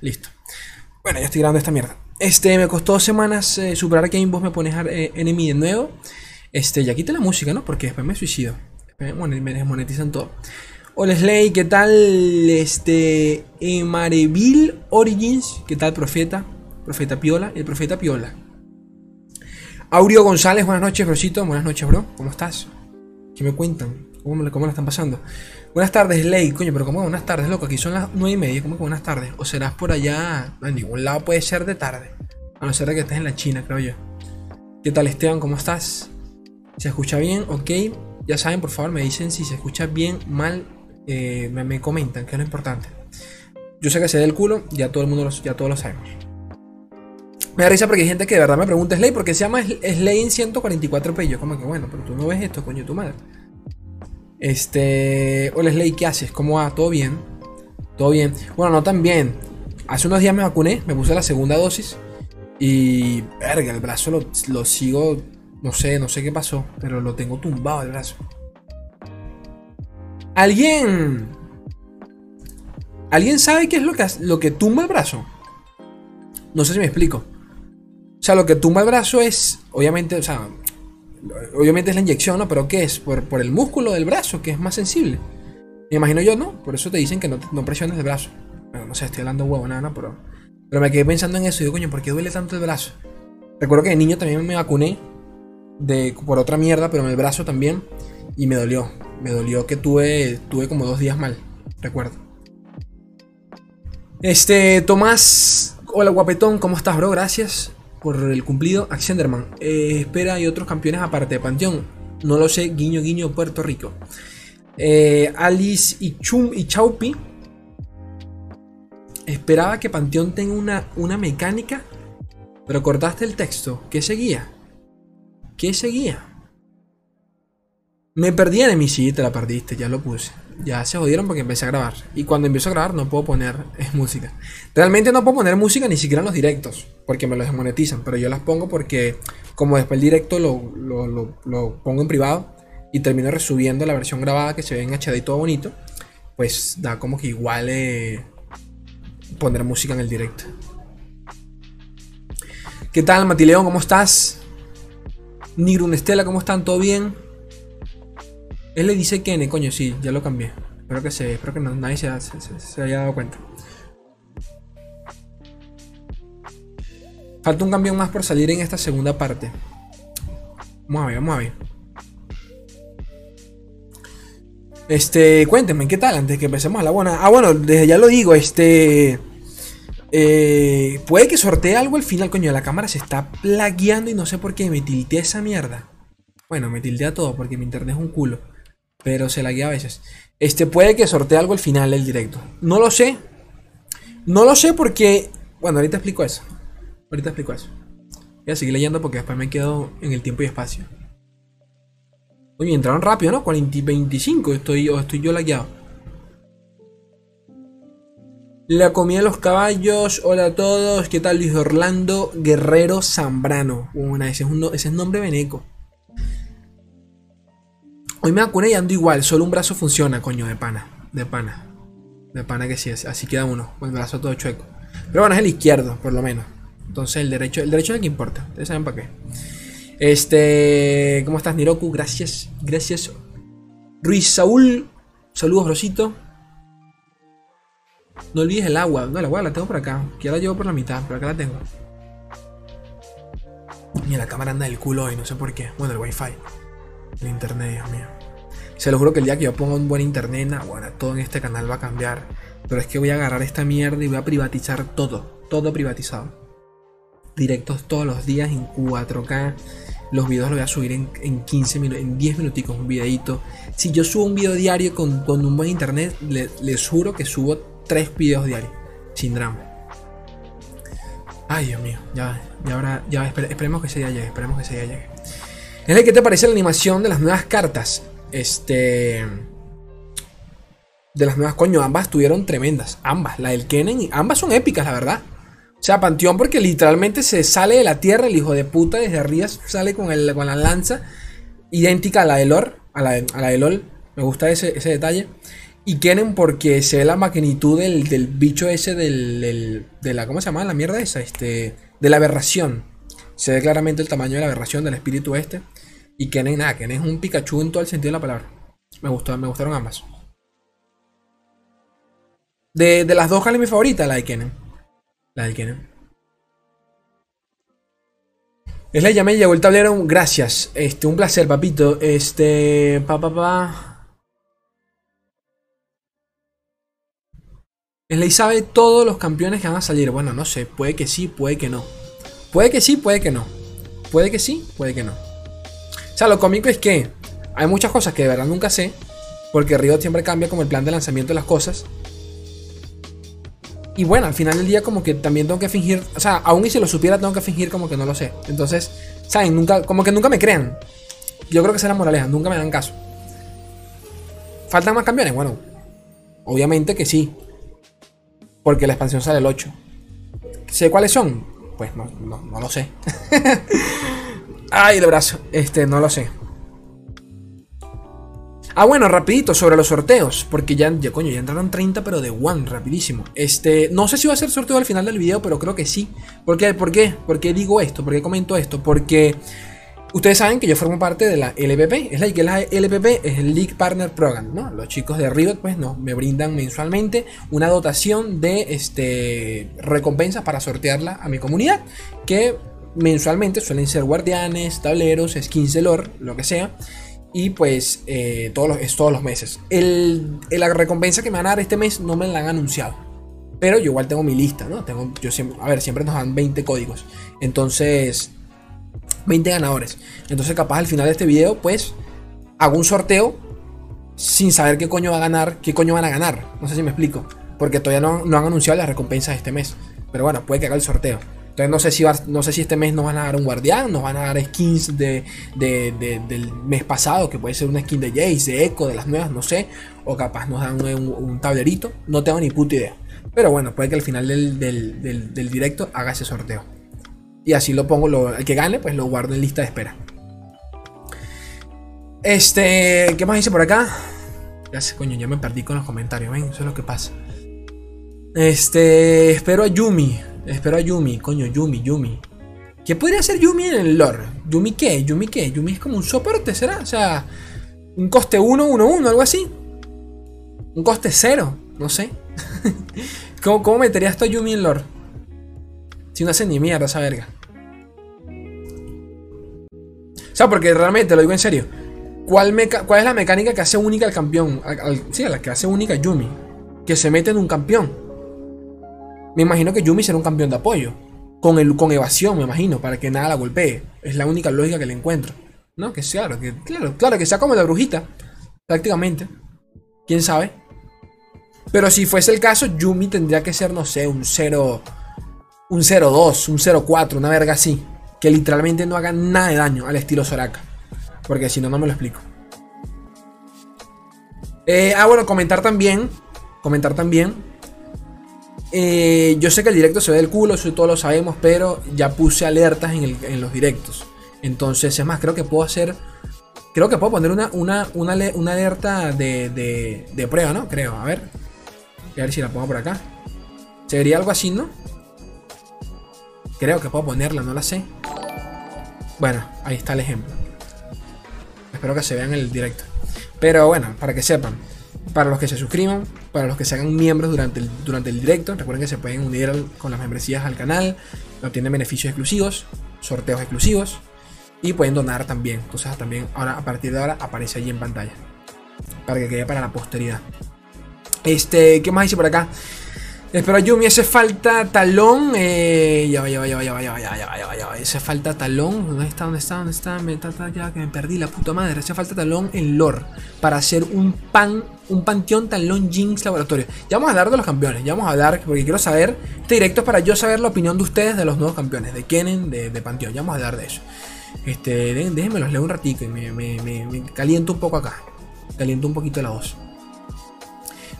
listo. Bueno, ya estoy grabando esta mierda. Este, me costó dos semanas eh, superar que vos me pones eh, enemy de nuevo. Este, ya quité la música, ¿no? Porque después me suicido. Bueno, me desmonetizan todo. Hola Slay, ¿qué tal? Este, Emareville Origins, ¿qué tal, profeta? Profeta Piola, el profeta Piola. Aurio González, buenas noches, brocito. Buenas noches, bro. ¿Cómo estás? ¿Qué me cuentan? ¿Cómo, la están pasando? Buenas tardes, Ley. Coño, pero ¿cómo buenas tardes, loco? Aquí son las nueve y media. ¿Cómo que buenas tardes? O serás por allá. En ningún lado puede ser de tarde. A no ser que estés en la China, creo yo. ¿Qué tal, Esteban? ¿Cómo estás? ¿Se escucha bien? Ok. Ya saben, por favor, me dicen si se escucha bien, mal. Eh, me, comentan, que es lo importante. Yo sé que se dé el culo, ya todo el mundo lo, ya todos lo sabemos. Me da risa porque hay gente que de verdad me pregunta Slay, porque se llama Slay en 144p. Yo, como que bueno, pero tú no ves esto, coño, tu madre. Este. Hola Slay, ¿qué haces? ¿Cómo va? ¿Todo bien? ¿Todo bien? Bueno, no tan bien. Hace unos días me vacuné, me puse la segunda dosis. Y. Verga, el brazo lo, sigo. No sé, no sé qué pasó, pero lo tengo tumbado el brazo. ¿Alguien. ¿Alguien sabe qué es lo que, lo que tumba el brazo? No sé si me explico. O sea, lo que tumba el brazo es, obviamente, o sea, Obviamente es la inyección, ¿no? Pero ¿qué es? Por, por, el músculo del brazo, que es más sensible. Me imagino yo, ¿no? Por eso te dicen que no, no presiones el brazo. No sé, estoy hablando huevo, nada, ¿no? Pero, pero me quedé pensando en eso y digo, coño, ¿por qué duele tanto el brazo? Recuerdo que de niño también me vacuné de, por otra mierda, pero en el brazo también. Y me dolió. Me dolió que tuve, tuve como dos días mal. Recuerdo. Este, Tomás. Hola, guapetón, ¿cómo estás, bro? Gracias por el cumplido Accenderman. Eh, espera y otros campeones aparte de Panteón. No lo sé, guiño guiño Puerto Rico. Eh, Alice y Chum y Chaupi. Esperaba que Panteón tenga una, una mecánica. Pero cortaste el texto. ¿Qué seguía? ¿Qué seguía? Me perdí en mi sí, te la perdiste, ya lo puse ya se jodieron porque empecé a grabar. Y cuando empiezo a grabar no puedo poner música. Realmente no puedo poner música ni siquiera en los directos, porque me los desmonetizan. Pero yo las pongo porque, como después el directo lo, lo, pongo en privado y termino resubiendo la versión grabada que se ve en HD y todo bonito, pues da como que igual eh, poner música en el directo. ¿Qué tal, Matileón? ¿Cómo estás? Nigrun Estela, ¿cómo están? ¿Todo bien? Él le dice Kene, coño, sí, ya lo cambié. Espero que se, espero que nadie se, haya dado cuenta. Falta un cambio más por salir en esta segunda parte. Vamos a ver, vamos a ver. Este, cuéntenme, ¿qué tal? Antes que empecemos a la buena. Ah, bueno, desde ya lo digo, este. Eh, puede que sortee algo al final, coño. La cámara se está plagueando y no sé por qué me tiltea esa mierda. Bueno, me tiltea todo porque mi internet es un culo. Pero se la guía a veces. Este puede que sortee algo al final del directo. No lo sé. No lo sé porque. Bueno, ahorita explico eso. Ahorita explico eso. Voy a seguir leyendo porque después me quedo en el tiempo y espacio. Oye, entraron rápido, ¿no? 40 25. Estoy, o estoy yo lagueado. La comida de los caballos. Hola a todos. ¿Qué tal Luis Orlando Guerrero Zambrano? Bueno, ese es, un, ese es nombre veneco. Hoy me vacuné y ando igual, solo un brazo funciona, coño, de pana. De pana. De pana que sí es. Así queda uno, con el brazo todo chueco. Pero bueno, es el izquierdo, por lo menos. Entonces el derecho, el derecho es el importa. Ustedes saben para qué. Este. ¿Cómo estás, Niroku? Gracias. Gracias. Ruiz Saúl. Saludos, Rosito. No olvides el agua. No, el agua la tengo por acá. Que la llevo por la mitad, pero acá la tengo. Mira, la cámara anda del culo hoy, no sé por qué. Bueno, el wifi. El internet, Dios mío. Se lo juro que el día que yo ponga un buen internet, bueno, todo en este canal va a cambiar. Pero es que voy a agarrar esta mierda y voy a privatizar todo. Todo privatizado. Directos todos los días en 4K. Los videos los voy a subir en, 15 minutos, en 10 minuticos, un videito. Si yo subo un video diario con, un buen internet, les juro que subo 3 videos diarios. Sin drama. Ay, Dios mío. Ya, ya ahora, ya esperemos que ese día llegue. Esperemos que ese día llegue. ¿Qué te parece la animación de las nuevas cartas? Este. De las nuevas, coño, ambas estuvieron tremendas. Ambas, la del Kennen y ambas son épicas, la verdad. O sea, Panteón porque literalmente se sale de la tierra, el hijo de puta, desde arriba sale con, el, con la lanza, idéntica a la de Lor, a la de, LOL. Me gusta ese, ese detalle. Y Kennen porque se ve la magnitud del, bicho ese del, de la. ¿Cómo se llama la mierda esa? Este. De la aberración. Se ve claramente el tamaño de la aberración del espíritu este. Y Kennen, nada, Kennen es un Pikachu en todo el sentido de la palabra. Me gustó, me gustaron ambas. De, las dos, ¿cuál es mi favorita? La de Kennen. La de Kennen. Es la llamé, llegó el tablero. Gracias. Este, un placer, papito. Este. Pa, pa, pa. Slay sabe todos los campeones que van a salir. Bueno, no sé. Puede que sí, puede que no. Puede que sí, puede que no. Puede que sí, puede que no. O sea, lo cómico es que hay muchas cosas que de verdad nunca sé. Porque Riot siempre cambia como el plan de lanzamiento de las cosas. Y bueno, al final del día como que también tengo que fingir, o sea, aún y si lo supiera tengo que fingir como que no lo sé. Entonces, ¿saben? Nunca, como que nunca me crean. Yo creo que será moraleja, nunca me dan caso. ¿Faltan más campeones? Bueno, obviamente que sí. Porque la expansión sale el 8. ¿Sé cuáles son? Pues no, no, no lo sé. Ay, el brazo. Este, no lo sé. Ah, bueno, rapidito sobre los sorteos, porque ya, ya, coño, ya entraron 30, pero de one, rapidísimo. Este, no sé si va a ser sorteo al final del video, pero creo que sí. ¿Por qué? ¿Por qué? ¿Por qué digo esto? ¿Por qué comento esto? Porque ustedes saben que yo formo parte de la LPP. Es la que la LPP es el League Partner Program, ¿no? Los chicos de Riot, pues, no, me brindan mensualmente una dotación de este, recompensas para sortearla a mi comunidad, que mensualmente suelen ser guardianes, tableros, skins de lore, lo que sea. Y pues eh, todos los, es todos los meses. El, la recompensa que me van a dar este mes no me la han anunciado. Pero yo igual tengo mi lista, ¿no? Tengo, yo siempre, a ver, siempre nos dan 20 códigos. Entonces, 20 ganadores. Entonces, capaz al final de este video, pues, hago un sorteo sin saber qué coño va a ganar, qué coño van a ganar. No sé si me explico. Porque todavía no, no han anunciado las recompensas de este mes. Pero bueno, puede que haga el sorteo. Entonces no sé si, no sé si este mes nos van a dar un guardián, nos van a dar skins de, del mes pasado, que puede ser una skin de Jace, de Echo, de las nuevas, no sé. O capaz nos dan un, tablerito, no tengo ni puta idea. Pero bueno, puede que al final del, directo haga ese sorteo. Y así lo pongo, el que gane, pues lo guardo en lista de espera. Este, ¿qué más dice por acá? Ya sé, coño, ya me perdí con los comentarios, ven, eso es lo que pasa. Este, espero a Yumi. Espero a Yumi, coño, Yumi, Yumi. ¿Qué podría ser Yumi en el lore? ¿Yumi qué? ¿Yumi qué? ¿Yumi es como un soporte, será? O sea, un coste 1, 1, 1, algo así. Un coste 0, no sé. ¿Cómo, ¿Cómo, meterías esto a Yumi en lore? Si no hace ni mierda esa verga. O sea, porque realmente, lo digo en serio. ¿Cuál, ¿Cuál es la mecánica que hace única al campeón? sí, la que hace única Yumi. Que se mete en un campeón. Me imagino que Yumi será un campeón de apoyo. Con, el, con evasión, me imagino, para que nada la golpee. Es la única lógica que le encuentro. ¿No? Que sea, claro, que, claro, claro, que sea como la brujita. Prácticamente. ¿Quién sabe? Pero si fuese el caso, Yumi tendría que ser, no sé, un 0. Un 0-2, un 0-4, una verga así. Que literalmente no haga nada de daño al estilo Soraka. Porque si no, no me lo explico. Eh, ah, bueno, comentar también. Comentar también eh, yo sé que el directo se ve del culo, eso todos lo sabemos, pero ya puse alertas en, los directos. Entonces, es más, creo que puedo hacer. Creo que puedo poner una, una, una, alerta de, de, prueba, ¿no? Creo, a ver. A ver si la pongo por acá. Sería algo así, ¿no? Creo que puedo ponerla, no la sé. Bueno, ahí está el ejemplo. Espero que se vea en el directo. Pero bueno, para que sepan para los que se suscriban, para los que se hagan miembros durante el, durante el directo. Recuerden que se pueden unir con las membresías al canal, obtienen beneficios exclusivos, sorteos exclusivos y pueden donar también. Entonces también ahora a partir de ahora aparece ahí en pantalla para que quede para la posteridad. Este, ¿qué más dice por acá? Espero Yumi, hace falta talón. Eh, ya va, ya va, ya va, ya va, ya va, ya va, ya va, ya va. Hace falta talón. ¿Dónde está? ¿Dónde está? ¿Dónde está? Me trata ya que me perdí la puta madre. Hace falta talón en lore para hacer un pan, un panteón talón Jinx laboratorio. Ya vamos a hablar de los campeones. Ya vamos a hablar, porque quiero saber. Este directo es para yo saber la opinión de ustedes de los nuevos campeones, de Kennen, de, de Panteón. Ya vamos a hablar de eso. Este, déjenme los leo un ratito y me, me, me, me caliento un poco acá. Caliento un poquito la voz.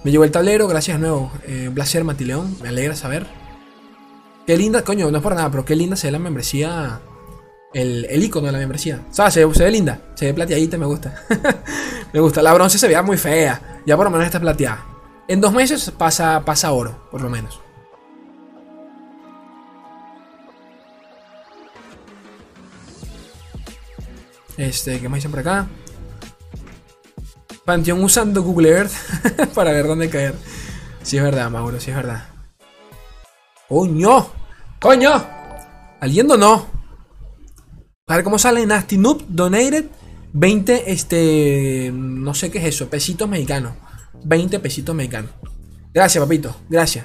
Me llegó el tablero, gracias nuevo. Eh, Matileón, me alegra saber. Qué linda, coño, no es por nada, pero qué linda se ve la membresía. El, el icono de la membresía. ¿Sabes? Se, ve linda, se ve plateadita, me gusta. me gusta. La bronce se veía muy fea. Ya por lo menos está plateada. En dos meses pasa, pasa oro, por lo menos. Este, ¿qué más dicen por acá? Panteón usando Google Earth para ver dónde caer. Sí es verdad, Mauro, sí es verdad. ¡Coño! ¡Coño! ¿Alguien no? A ver cómo sale Nasty Noob Donated 20, este, no sé qué es eso, pesitos mexicanos. 20 pesitos mexicanos. Gracias, papito, gracias.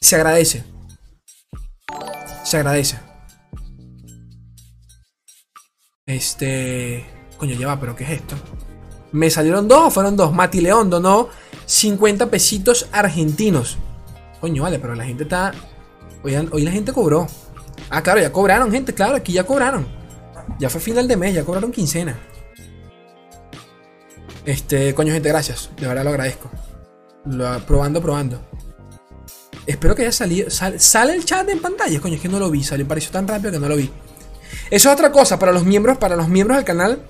Se agradece. Se agradece. Este. Coño, ya va, pero ¿qué es esto? ¿Me salieron dos o fueron dos? Mati León donó 50 pesitos argentinos. Coño, vale, pero la gente está. Hoy, la gente cobró. Ah, claro, ya cobraron, gente, claro, aquí ya cobraron. Ya fue final de mes, ya cobraron quincena. Este, coño, gente, gracias. De verdad lo agradezco. Lo, probando, probando. Espero que haya salido. ¿Sale el chat en pantalla? Coño, es que no lo vi. Salió, pareció tan rápido que no lo vi. Eso es otra cosa. Para los miembros, para los miembros del canal.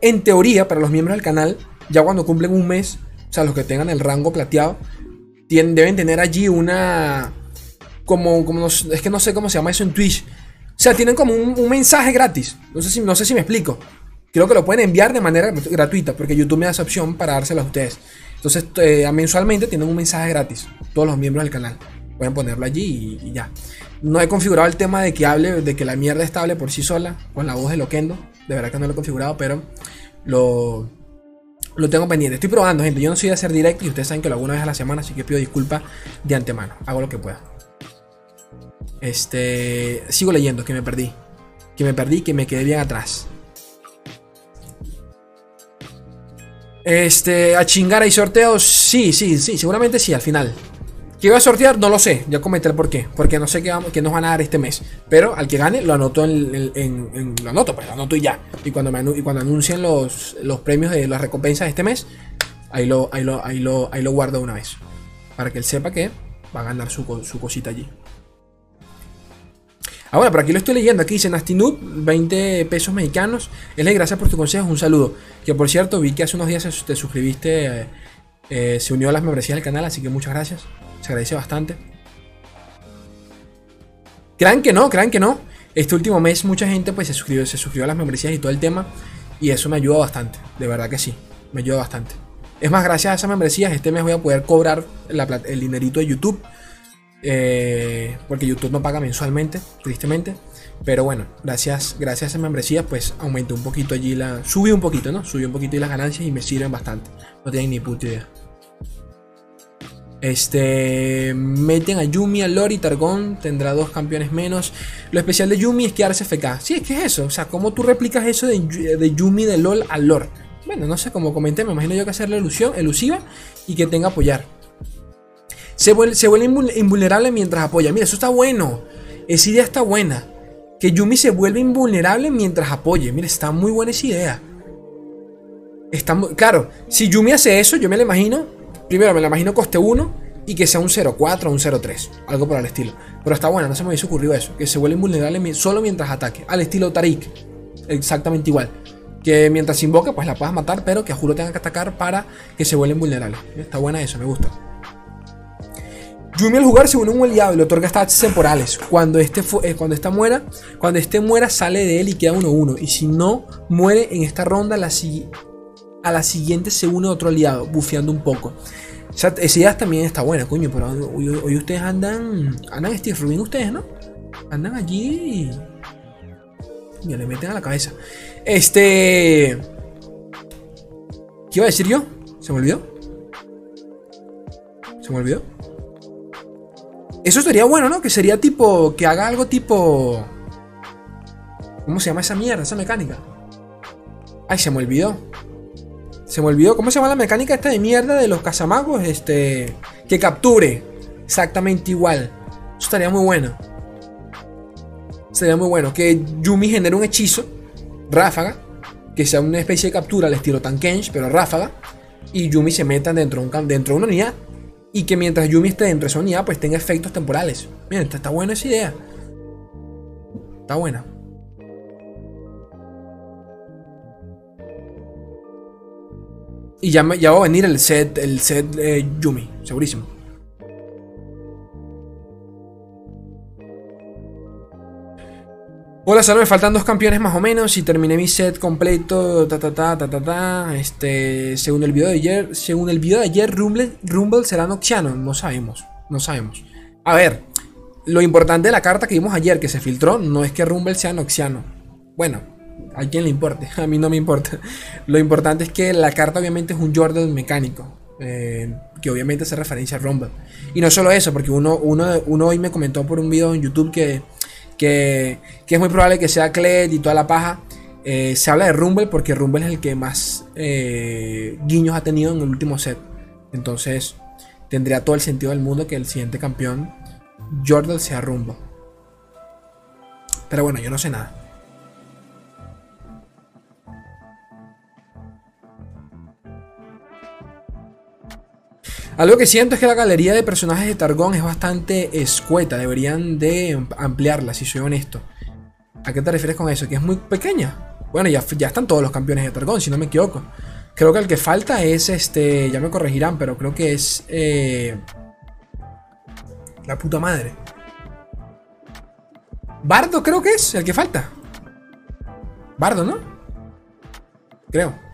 En teoría, para los miembros del canal, ya cuando cumplen un mes, o sea, los que tengan el rango plateado, deben tener allí una. Como, como es que no sé cómo se llama eso en Twitch. O sea, tienen como un, mensaje gratis. No sé, si, no sé si me explico. Creo que lo pueden enviar de manera gratuita, porque YouTube me da esa opción para dárselo a ustedes. Entonces, eh, mensualmente tienen un mensaje gratis, todos los miembros del canal. Pueden ponerlo allí y, ya. No he configurado el tema de que hable, de que la mierda estable por sí sola, con la voz de Loquendo. De verdad que no lo he configurado, pero lo, lo tengo pendiente. Estoy probando, gente. Yo no soy de hacer directo y ustedes saben que lo hago una vez a la semana, así que pido disculpas de antemano. Hago lo que pueda. Este. Sigo leyendo, que me perdí. Que me perdí, que me quedé bien atrás. Este, a chingar hay sorteos. Sí, sí, sí, seguramente sí, al final. ¿Qué voy a sortear? No lo sé. Ya comenté por qué. Porque no sé qué, nos van a dar este mes. Pero al que gane, lo anoto en. lo anoto, pues lo anoto y ya. Y cuando, anuncien los, premios de las recompensas de este mes, ahí lo, guardo una vez. Para que él sepa que va a ganar su, cosita allí. Ah, bueno, por aquí lo estoy leyendo. Aquí dice Nasty 20 pesos mexicanos. Él gracias por tu consejo. Un saludo. Que por cierto, vi que hace unos días te suscribiste, eh, eh, se unió a las membresías del canal, así que muchas gracias. Se agradece bastante. Crean que no, crean que no. Este último mes mucha gente pues se suscribió, se suscribió a las membresías y todo el tema. Y eso me ayuda bastante. De verdad que sí. Me ayuda bastante. Es más, gracias a esas membresías, este mes voy a poder cobrar el dinerito de YouTube. Eh, porque YouTube no paga mensualmente, tristemente. Pero bueno, gracias, gracias a esa membresía, pues aumenté un poquito allí la. Subí un poquito, ¿no? Subí un poquito y las ganancias y me sirven bastante. No tienen ni puta idea. Este. Meten a Yumi, a Lori, Targón. Tendrá dos campeones menos. Lo especial de Yumi es quedarse FK. Sí, es que es eso. O sea, ¿cómo tú replicas eso de, Yumi de LOL a Lore? Bueno, no sé, como comenté, me imagino yo que hacerle ilusión, elusiva y que tenga apoyar. Se vuelve, invulnerable mientras apoya. Mira, eso está bueno. Esa idea está buena. Que Yumi se vuelve invulnerable mientras apoye. Mira, está muy buena esa idea. Está muy, claro, si Yumi hace eso, yo me lo imagino. Primero me lo imagino coste 1 y que sea un 0.4 o un 0.3. Algo por el estilo. Pero está buena, no se me hubiese ocurrido eso. Que se vuelve invulnerable solo mientras ataque. Al estilo Tarik. Exactamente igual. Que mientras invoque, pues la puedas matar, pero que a juro tenga que atacar para que se vuelva invulnerable. Está buena eso, me gusta. Yumi al jugar se une un aliado y le otorga stats temporales. Cuando este, eh, cuando esta muera, cuando este muera sale de él y queda 1-1. Y si no muere en esta ronda, a la siguiente se une otro aliado, bufeando un poco. O sea, esa idea también está buena, coño, pero hoy, ustedes andan. Andan Steve Rubin ustedes, ¿no? Andan allí. Y le meten a la cabeza. Este. ¿Qué iba a decir yo? ¿Se me olvidó? ¿Se me olvidó? Eso sería bueno, ¿no? Que sería tipo. Que haga algo tipo. ¿Cómo se llama esa mierda, esa mecánica? Ay, se me olvidó. Se me olvidó. ¿Cómo se llama la mecánica esta de mierda de los cazamagos? Este. Que capture. Exactamente igual. Eso estaría muy bueno. Sería muy bueno. Que Yumi genere un hechizo. Ráfaga. Que sea una especie de captura al estilo Tankench, pero ráfaga. Y Yumi se meta dentro de, un, dentro de una unidad y que mientras Yumi esté dentro de esa unidad, pues tenga efectos temporales. Miren, está, buena esa idea. Está buena. Y ya, ya va a venir el set, el set Yumi, segurísimo. Hola, solo me faltan dos campeones más o menos y terminé mi set completo. Ta ta ta ta ta ta. Este, según el video de ayer, según el video de ayer, Rumble, Rumble será Noxiano. No sabemos, no sabemos. A ver, lo importante de la carta que vimos ayer que se filtró no es que Rumble sea Noxiano. Bueno, a quien le importe, a mí no me importa. Lo importante es que la carta obviamente es un Jordan mecánico. Eh, que obviamente hace referencia a Rumble. Y no solo eso, porque uno, uno, uno hoy me comentó por un video en YouTube que que, es muy probable que sea Kled y toda la paja. Eh, se habla de Rumble porque Rumble es el que más eh, guiños ha tenido en el último set. Entonces tendría todo el sentido del mundo que el siguiente campeón, Jordan, sea Rumble. Pero bueno, yo no sé nada. Algo que siento es que la galería de personajes de Targón es bastante escueta. Deberían de ampliarla, si soy honesto. ¿A qué te refieres con eso? Que es muy pequeña. Bueno, ya, ya están todos los campeones de Targón, si no me equivoco. Creo que el que falta es este. Ya me corregirán, pero creo que es. Eh, la puta madre. Bardo creo que es el que falta. Bardo, ¿no? Creo.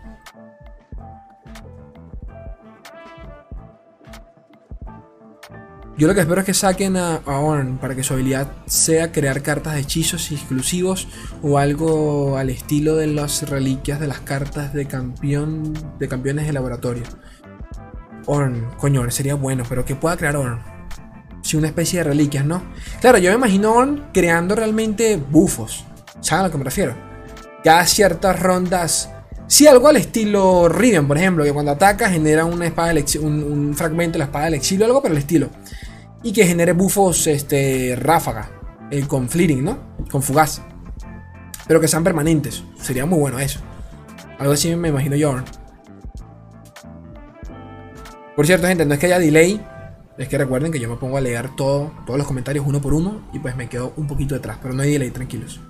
Yo lo que espero es que saquen a, Orn para que su habilidad sea crear cartas de hechizos exclusivos o algo al estilo de las reliquias de las cartas de campeón de campeones de laboratorio. Orn, coño, sería bueno, pero que pueda crear Orn. Si una especie de reliquias, ¿no? Claro, yo me imagino Orn creando realmente bufos. ¿Saben a lo que me refiero? Ya ciertas rondas Sí, algo al estilo Riven, por ejemplo, que cuando ataca genera una espada un, fragmento de la espada del exilio, algo por el estilo. Y que genere bufos este, ráfaga, eh, con fleeting, ¿no? Con fugaz. Pero que sean permanentes. Sería muy bueno eso. Algo así me imagino yo. Por cierto, gente, no es que haya delay. Es que recuerden que yo me pongo a leer todo, todos los comentarios uno por uno y pues me quedo un poquito detrás. Pero no hay delay, tranquilos.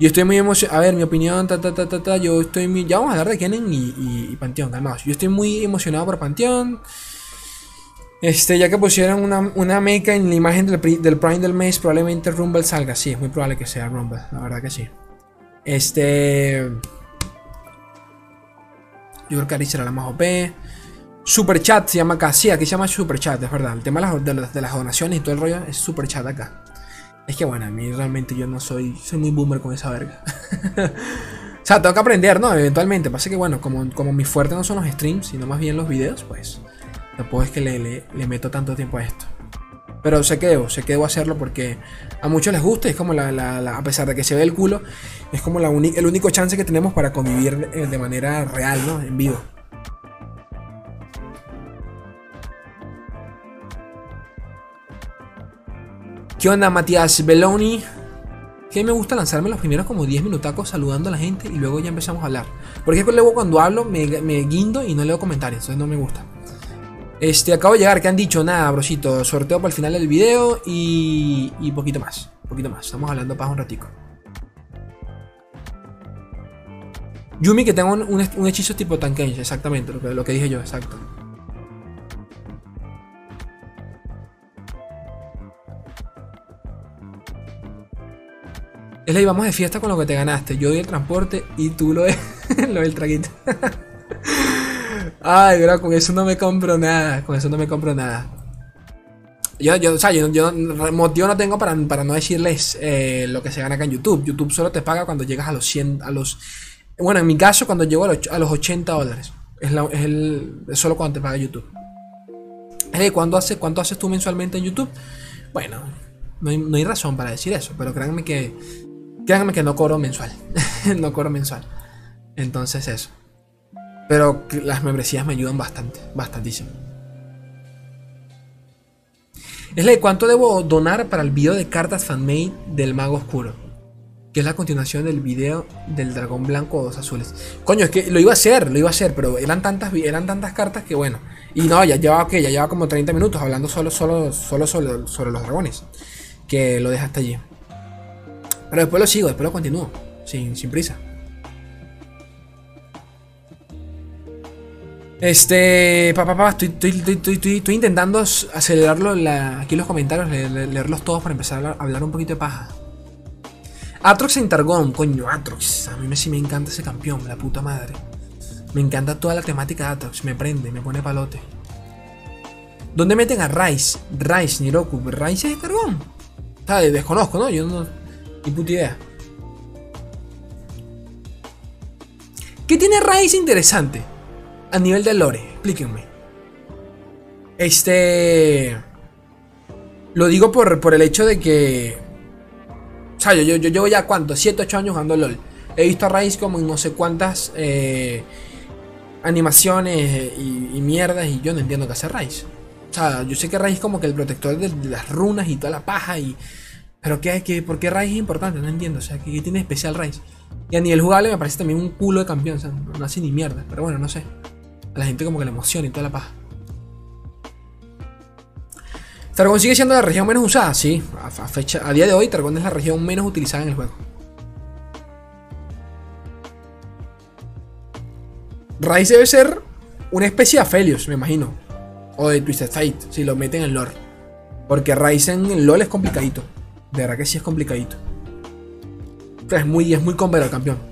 Yo estoy muy emocionado. A ver, mi opinión, ta, ta, ta, ta, ta. Yo estoy muy. Ya vamos a hablar de Kennen y, Panteón, calmados. Yo estoy muy emocionado por Panteón. Este, ya que pusieron una, una meca en la imagen del, del, Prime del mes, probablemente Rumble salga. Sí, es muy probable que sea Rumble, la verdad que sí. Este. Yo creo que Ari será la más OP. Super Chat se llama acá. Sí, aquí se llama Super Chat, es verdad. El tema de las, de las donaciones y todo el rollo es Super Chat acá. Es que bueno, a mí realmente yo no soy, soy muy boomer con esa verga. o sea, tengo que aprender, ¿no? Eventualmente. Pasa que bueno, como, como mi fuerte no son los streams, sino más bien los videos, pues tampoco es que le, le, meto tanto tiempo a esto. Pero sé que debo, sé que hacerlo porque a muchos les gusta, es como la, la, a pesar de que se ve el culo, es como la el único chance que tenemos para convivir eh, de manera real, ¿no? En vivo. ¿Qué onda, Matías Belloni? Que me gusta lanzarme los primeros como 10 minutacos saludando a la gente y luego ya empezamos a hablar. Porque luego cuando hablo me, guindo y no leo comentarios, entonces no me gusta. Este, acabo de llegar, ¿qué han dicho? Nada, brosito, sorteo para el final del video y, y poquito más, poquito más. Estamos hablando para un ratico. Yumi que tengo un, hechizo tipo Tankenji, exactamente, que, lo que dije yo, exacto. Es la vamos de fiesta con lo que te ganaste. Yo doy el transporte y tú lo, lo del traguito. Ay, bro, con eso no me compro nada. Con eso no me compro nada. Yo, yo, o sea, yo, yo motivo no tengo para, para no decirles eh, lo que se gana acá en YouTube. YouTube solo te paga cuando llegas a los 100, a los... Bueno, en mi caso, cuando llego a los, a los 80 dólares. Es, el, solo cuando te paga YouTube. Eh, ¿cuánto, hace, ¿Cuánto haces tú mensualmente en YouTube? Bueno, no no hay razón para decir eso, pero créanme que Créanme que no cobro mensual. no cobro mensual. Entonces eso. Pero las membresías me ayudan bastante, bastantísimo. Es la de cuánto debo donar para el video de cartas fanmade del Mago Oscuro. Que es la continuación del video del dragón blanco o dos azules. Coño, es que lo iba a hacer, lo iba a hacer, pero eran tantas, eran tantas cartas que bueno. Y no, ya llevaba que ya llevaba como 30 minutos hablando solo, solo, solo sobre, los dragones. Que lo dejaste allí. Pero después lo sigo, después lo continúo. Sin, sin prisa. Este, papá, papá, estoy, estoy, estoy, estoy, intentando acelerarlo la, aquí los comentarios, leerlos todos para empezar a hablar, un poquito de paja. Atrox en Targón, coño, Atrox. A mí me, sí me encanta ese campeón, la puta madre. Me encanta toda la temática de Atrox, me prende, me pone palote. ¿Dónde meten a Rice? Rice, Niroku. ¿Rice es Targón? Está, desconozco, ¿no? Yo no, ni puta idea. ¿Qué tiene Rice interesante? a nivel de lore, explíquenme. Este. Lo digo por, por el hecho de que. O sea, yo, yo, yo llevo ya cuánto, 7, 8 años jugando LOL. He visto a Raiz como en no sé cuántas eh, animaciones y, mierdas y yo no entiendo qué hace Raiz. O sea, yo sé que Raiz es como que el protector de, las runas y toda la paja y... Pero ¿qué, qué, ¿por qué Raiz es importante? No entiendo. O sea, ¿qué, tiene especial Raiz? Y a nivel jugable me parece también un culo de campeón. O no hace ni mierda. Pero bueno, no sé la gente como que le emociona y toda la paz. Targón sigue siendo la región menos usada, sí. A, fecha, a día de hoy, Targón es la región menos utilizada en el juego. Rice debe ser una especie de Aphelios, me imagino. O de Twisted Fate, si lo meten en lore. Porque Rice en el LOL es complicadito. De verdad que sí es complicadito. es muy, es muy convero el campeón.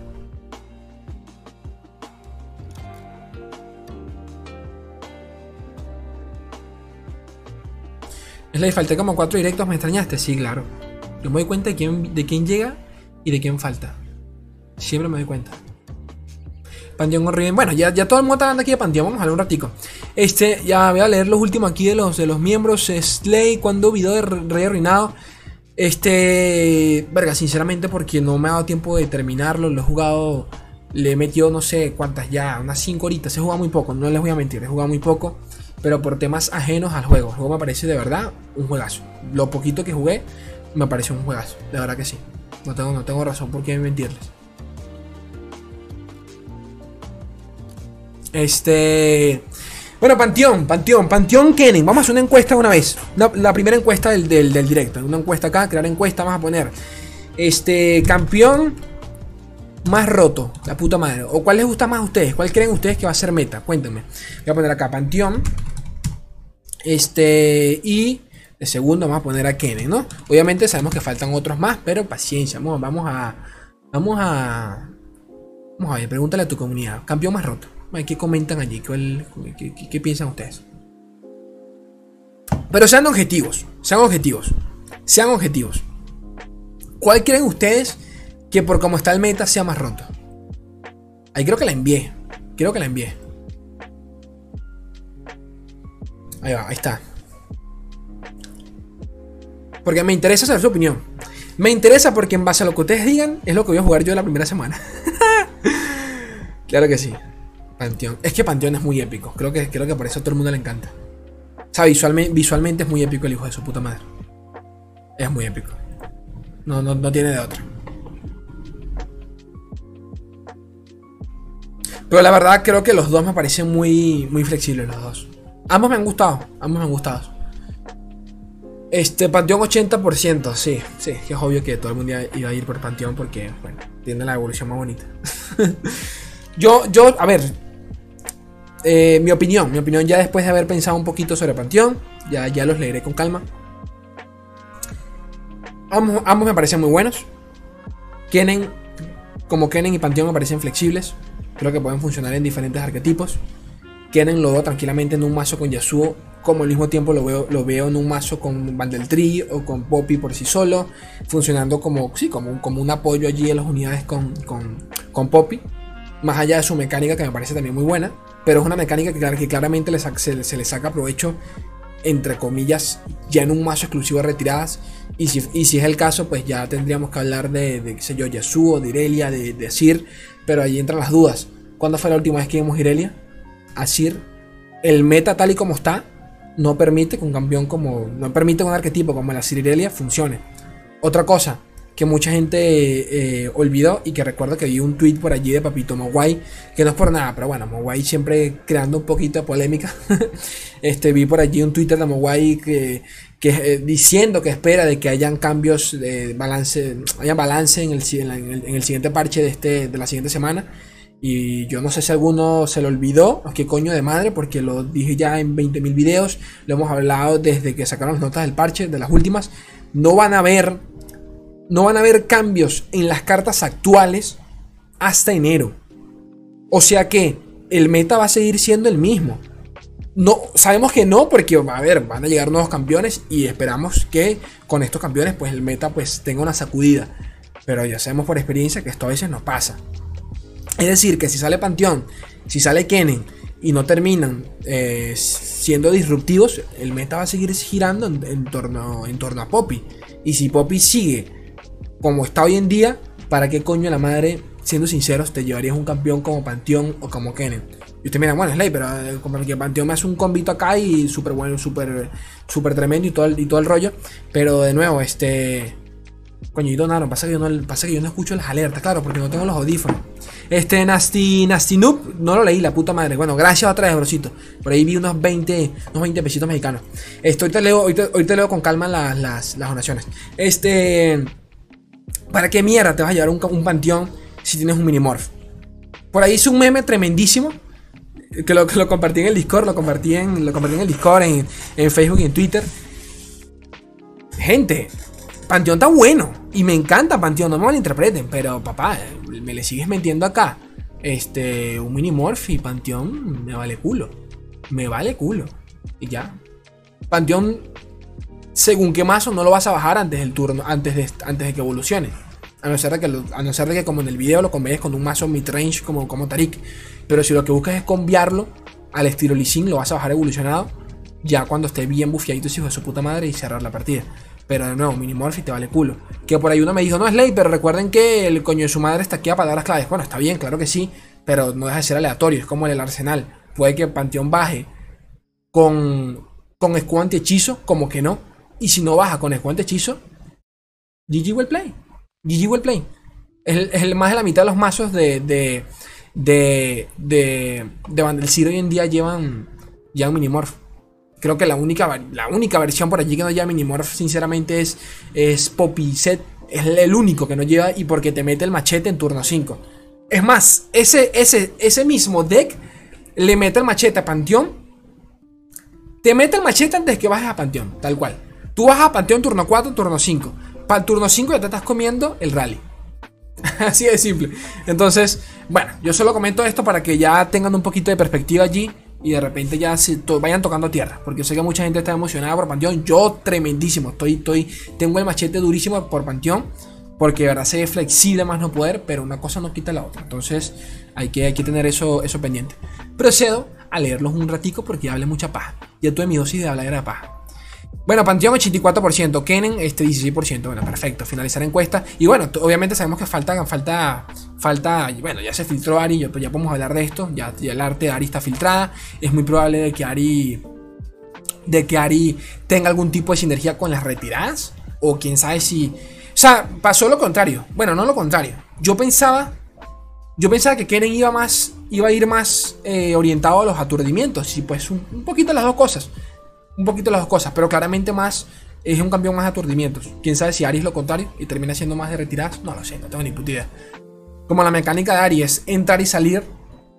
La falté como cuatro directos, ¿me extrañaste? Sí, claro. Yo me doy cuenta de quién, de quién llega y de quién falta. Siempre me doy cuenta. Panteón horrible. Bueno, ya, ya todo el mundo está hablando aquí de Panteón. Vamos a hablar un ratico. Este, ya voy a leer los últimos aquí de los, de los miembros. Slay, cuando video de Rey Arruinado. Este, verga, sinceramente, porque no me ha dado tiempo de terminarlo. Lo he jugado, le he metido no sé cuántas ya, unas 5 horitas. He jugado muy poco, no les voy a mentir, he jugado muy poco pero por temas ajenos al juego. El juego me parece de verdad un juegazo. Lo poquito que jugué me pareció un juegazo, de verdad que sí. No tengo, no tengo razón por qué mentirles. Este. Bueno, Panteón, Panteón, Panteón Kennen. Vamos a hacer una encuesta una vez. La, primera encuesta del, del, directo. Una encuesta acá, crear encuesta. Vamos a poner. Este. Campeón más roto, la puta madre. ¿O cuál les gusta más a ustedes? ¿Cuál creen ustedes que va a ser meta? Cuéntenme. Voy a poner acá Panteón. Este. Y de segundo vamos a poner a Kenen, ¿no? Obviamente sabemos que faltan otros más, pero paciencia. Vamos, vamos a. Vamos a. Vamos a ver, pregúntale a tu comunidad. Campeón más roto. ¿Qué comentan allí? ¿Qué, piensan ustedes? Pero sean objetivos. Sean objetivos. Sean objetivos. ¿Cuál creen ustedes que por como está el meta sea más roto. Ahí creo que la envié. Creo que la envié. Ahí va, ahí está. Porque me interesa saber su opinión. Me interesa porque en base a lo que ustedes digan es lo que voy a jugar yo la primera semana. claro que sí. Panteón. Es que Panteón es muy épico. Creo que, creo que por eso a todo el mundo le encanta. O sea, visualmente, visualmente es muy épico el hijo de su puta madre. Es muy épico. No, no, no tiene de otra. Pero la verdad creo que los dos me parecen muy, muy flexibles los dos. Ambos me han gustado, ambos me han gustado. Este, Panteón 80%, sí, sí, es obvio que todo el mundo iba a ir por Panteón porque, bueno, tiene la evolución más bonita. yo, yo, a ver, eh, mi opinión, mi opinión ya después de haber pensado un poquito sobre Panteón, ya, ya los leeré con calma. Ambos, me parecen muy buenos. Kenen, como Kenen y Panteón me parecen flexibles. Creo que pueden funcionar en diferentes arquetipos. Kenen lo veo tranquilamente en un mazo con Yasuo, como al mismo tiempo lo veo, lo veo en un mazo con Vandeltree o con Poppy por sí solo, funcionando como, sí, como, un, como un apoyo allí en las unidades con, con, Poppy. Más allá de su mecánica que me parece también muy buena, pero es una mecánica que, que claramente se, le saca provecho, entre comillas, ya en un mazo exclusivo de retiradas. Y si, si es el caso, pues ya tendríamos que hablar de, de qué sé yo, Yasuo, de Irelia, de, de Sir pero ahí entran las dudas. ¿Cuándo fue la última vez que vimos Irelia? Asir, el meta tal y como está, no permite que un campeón como. No permite que un arquetipo como la Irelia funcione. Otra cosa que mucha gente eh, olvidó y que recuerdo que vi un tweet por allí de Papito Mogwai, que no es por nada, pero bueno, Mogwai siempre creando un poquito de polémica. este, vi por allí un Twitter de Mogwai que, que eh, diciendo que espera de que hayan cambios de balance, haya balance en el, en el, siguiente parche de, este, de la siguiente semana. Y yo no sé si alguno se lo olvidó, o qué coño de madre, porque lo dije ya en 20.000 videos, lo hemos hablado desde que sacaron las notas del parche, de las últimas. No van a haber, no van a haber cambios en las cartas actuales hasta enero. O sea que el meta va a seguir siendo el mismo. No, sabemos que no, porque a ver, van a llegar nuevos campeones y esperamos que con estos campeones, pues el meta pues tenga una sacudida. Pero ya sabemos por experiencia que esto a veces no pasa. Es decir, que si sale Panteón, si sale Kennen y no terminan eh, siendo disruptivos, el meta va a seguir girando en, torno, en torno a Poppy. Y si Poppy sigue como está hoy en día, ¿para qué coño la madre, siendo sinceros, te llevarías un campeón como Panteón o como Kennen? Y usted mira, bueno, Slay, pero eh, como que Panteón me hace un combito acá y súper bueno, súper super tremendo y todo, el, y todo el rollo. Pero de nuevo, este. Coño, y donaron. Pasa que, yo no, pasa que yo no escucho las alertas, claro, porque no tengo los audífonos. Este Nasty, Nasty Noob, no lo leí, la puta madre. Bueno, gracias otra vez, brocito. Por ahí vi unos 20, unos 20 pesitos mexicanos. Esto, hoy, te leo, hoy, te, leo con calma las, las, las donaciones. Este. ¿Para qué mierda te vas a llevar un, panteón si tienes un minimorph? Por ahí hice un meme tremendísimo que lo, que lo compartí en el Discord, lo compartí en, lo compartí en el Discord, en, en Facebook y en Twitter. Gente, Panteón está bueno. Y me encanta Panteón, no me malinterpreten. Pero papá, me le sigues metiendo acá. Este, un mini y Panteón me vale culo. Me vale culo. Y ya. Panteón, según qué mazo, no lo vas a bajar antes del turno, antes de, antes de que evolucione. A no, ser de que, a no ser de que como en el video lo conveyes con un mazo midrange como, como Tarik. Pero si lo que buscas es cambiarlo al estilo Lee lo vas a bajar evolucionado. Ya cuando esté bien bufiadito, hijo de su puta madre, y cerrar la partida. Pero de nuevo, Minimorph te vale culo. Que por ahí uno me dijo, no es ley, pero recuerden que el coño de su madre está aquí para dar las claves. Bueno, está bien, claro que sí, pero no deja de ser aleatorio, es como en el arsenal. Puede que Panteón baje con, con escudo anti-hechizo, como que no. Y si no baja con escudo anti-hechizo, GG will play. GG will play. Es, el, más de la mitad de los mazos de, de, de, de, de hoy en día llevan, llevan Minimorph. Creo que la única, la única versión por allí que no lleva Minimorph, sinceramente, es, es Poppy Set. Es el único que no lleva y porque te mete el machete en turno 5. Es más, ese, ese, ese mismo deck le mete el machete a Panteón. Te mete el machete antes que bajes a Panteón, tal cual. Tú vas a Panteón turno 4, turno 5. Para el turno 5 ya te estás comiendo el rally. Así de simple. Entonces, bueno, yo solo comento esto para que ya tengan un poquito de perspectiva allí y de repente ya se vayan tocando tierra. Porque sé que mucha gente está emocionada por Panteón. Yo tremendísimo. Estoy, estoy, tengo el machete durísimo por Panteón. Porque de verdad se flexible más no poder. Pero una cosa no quita la otra. Entonces hay que, tener eso, eso pendiente. Procedo a leerlos un ratico porque ya hablé mucha paja. Ya tuve mi dosis de hablar de paja. Bueno, Panteón 84%, Kenen este 16%. Bueno, perfecto, finalizar encuesta. Y bueno, obviamente sabemos que falta, falta, falta, bueno, ya se filtró Ari, ya, pues ya podemos hablar de esto. Ya, el arte de Ari está filtrada. Es muy probable de que Ari, de que Ari tenga algún tipo de sinergia con las retiradas. O quién sabe si... O sea, pasó lo contrario. Bueno, no lo contrario. Yo pensaba, yo pensaba que Kenen iba más, iba a ir más eh, orientado a los aturdimientos. Y pues un poquito las dos cosas un poquito las dos cosas, pero claramente más es un campeón más aturdimientos. Quién sabe si Ari es lo contrario y termina siendo más de retiradas, no lo sé, no tengo ni puta idea. Como la mecánica de Ari es entrar y salir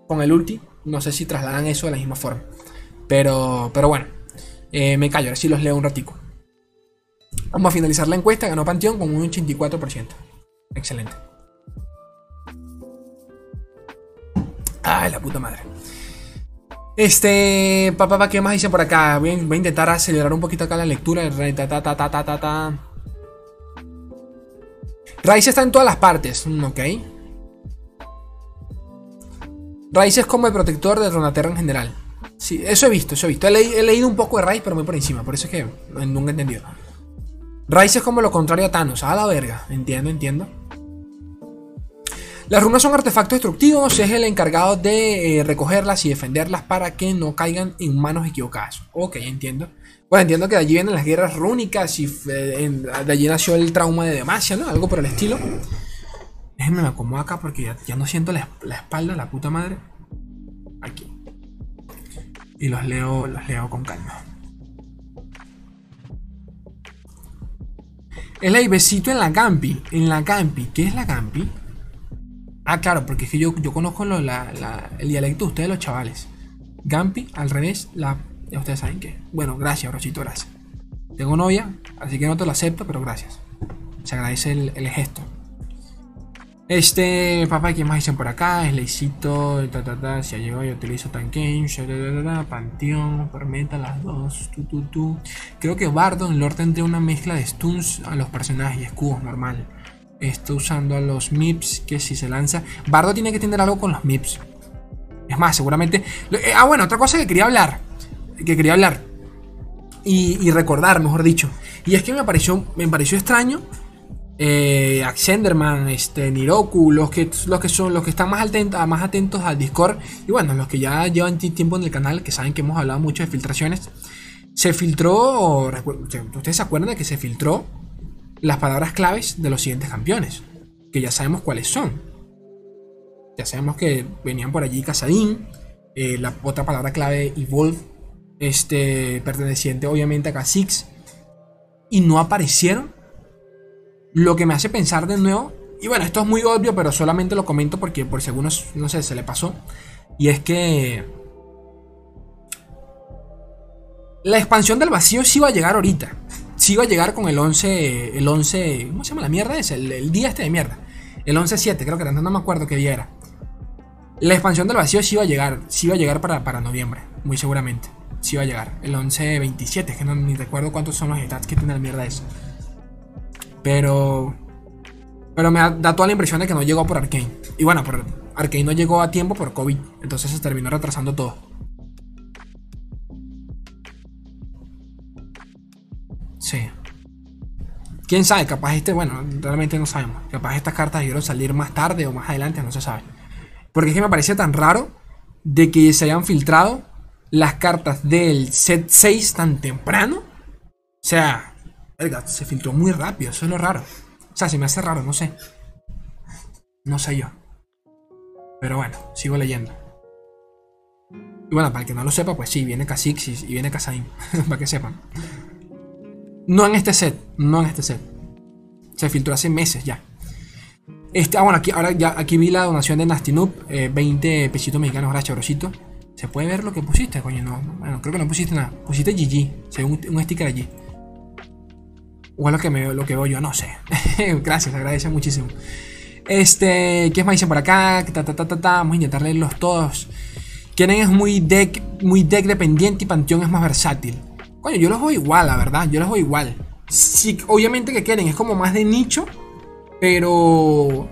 con el ulti, no sé si trasladan eso de la misma forma. Pero, pero bueno, eh, me callo, ahora sí los leo un ratico. Vamos a finalizar la encuesta, ganó Panteón con un 84%. Excelente. Ay, la puta madre. Este, papá, ¿qué más dice por acá? Voy a, intentar acelerar un poquito acá la lectura. Ta. Raíz está en todas las partes, mm, ok. Raíz es como el protector de Ronaterra en general. Sí, eso he visto, eso he visto. He, leído un poco de Raíz, pero muy por encima. Por eso es que nunca he entendido. Raíz es como lo contrario a Thanos. A la verga. Entiendo, entiendo. Las runas son artefactos destructivos, es el encargado de eh, recogerlas y defenderlas para que no caigan en manos equivocadas. Ok, entiendo. Bueno, entiendo que de allí vienen las guerras rúnicas y eh, de allí nació el trauma de Demacia, ¿no? Algo por el estilo. Déjenme me acomodo acá porque ya, no siento la, espalda, la puta madre. Aquí. Y los leo, los leo con calma. El besito en la campi. En la campi. ¿Qué es la campi? Ah, claro, porque es que yo, yo conozco la- el dialecto de ustedes, los chavales. Gampi, al revés, la. Ya ustedes saben que. Bueno, gracias, Rosito, gracias. Tengo novia, así que no te lo acepto, pero gracias. Se agradece el, el gesto. Este, papá, ¿quién más dicen por acá? Slaycito, ta ta ta, si ya llegó, yo utilizo Tanken, Panteón, Tormenta, las dos, tu tu tu. Creo que Bardo en Lord tendría una mezcla de stuns a los personajes y escudos normal. Está usando a los MIPS, que si se lanza. Bardo tiene que tener algo con los MIPS. Es más, seguramente. eh, ah, bueno, otra cosa que quería hablar. Que quería hablar. Y, recordar, mejor dicho. Y es que me pareció, me pareció extraño eh, Axenderman, este, Niroku, los que, los que son los que están más atentos, más atentos al Discord y bueno, los que ya llevan ti- tiempo en el canal, que saben que hemos hablado mucho de filtraciones, se filtró, ustedes se acuerdan de que se filtró las palabras claves de los siguientes campeones, que ya sabemos cuáles son. Ya sabemos que venían por allí Casadín, eh, la otra palabra clave Evolve, este, perteneciente obviamente a Kha'Zix, y no aparecieron lo que me hace pensar de nuevo, y bueno, esto es muy obvio, pero solamente lo comento porque por si algunos, no sé, se le pasó. Y es que la expansión del vacío sí va a llegar ahorita. Sí va a llegar con el 11, el 11, ¿cómo se llama la mierda ese? El, día este de mierda. El 11-7, creo que era, no, me acuerdo qué día era. La expansión del vacío sí va a llegar, sí va a llegar para, para noviembre, muy seguramente. Sí va a llegar. El 11-27, que no ni recuerdo cuántos son los stats que tiene la mierda esa. Pero. Pero me da toda la impresión de que no llegó por Arkane. Y bueno, por Arkane no llegó a tiempo por COVID. Entonces se terminó retrasando todo. Sí. Quién sabe, capaz este, bueno, realmente no sabemos. Capaz estas cartas debieron salir más tarde o más adelante, no se sabe. Porque es que me parece tan raro de que se hayan filtrado las cartas del set 6 tan temprano. O sea, se filtró muy rápido, eso es lo raro. O sea, se me hace raro, no sé. No sé yo. Pero bueno, sigo leyendo. Y bueno, para el que no lo sepa, pues sí, viene Kha'Zix y viene Kazain. para que sepan. No en este set, no en este set. Se filtró hace meses ya. Este, ah, bueno, aquí, ahora ya aquí vi la donación de Nasty Noob, eh, 20 pesitos mexicanos, gracias, Rosito. ¿Se puede ver lo que pusiste, coño? No, bueno, creo que no pusiste nada. Pusiste GG, se ve un, un sticker allí. O es lo que, me, lo que veo yo, no sé. gracias, agradece muchísimo. Este, ¿qué más dicen por acá? Ta, ta, ta. Vamos a intentar leerlos todos. Quieren es muy deck, muy deck dependiente y Panteón es más versátil. Coño, yo los veo igual, la verdad. Yo los veo igual. Sí, obviamente que quieren, es como más de nicho. Pero.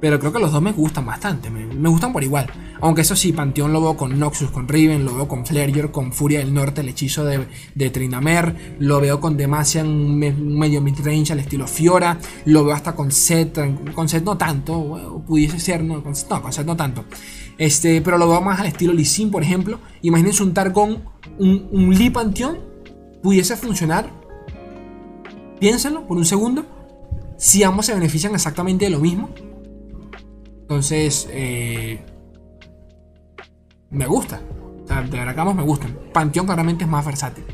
Pero creo que los dos me gustan bastante. Me, gustan por igual. Aunque eso sí, Panteón lo veo con Noxus, con Riven, lo veo con Flareor, con Furia del Norte, el hechizo de, de Trinamer. Lo veo con Demacian, me- medio midrange al estilo Fiora. Lo veo hasta con Set. Con Set no tanto. pudiese ser, no, con, no, con Set no tanto. Este, pero lo veo más al estilo Lee Sin, por ejemplo. Imagínense un Targon, un, un Lee Panteón. Pudiese funcionar. Piénsenlo por un segundo. Si ambos se benefician exactamente de lo mismo. Entonces, eh, me gusta. De verdad que ambos me gustan. Panteón claramente es más versátil.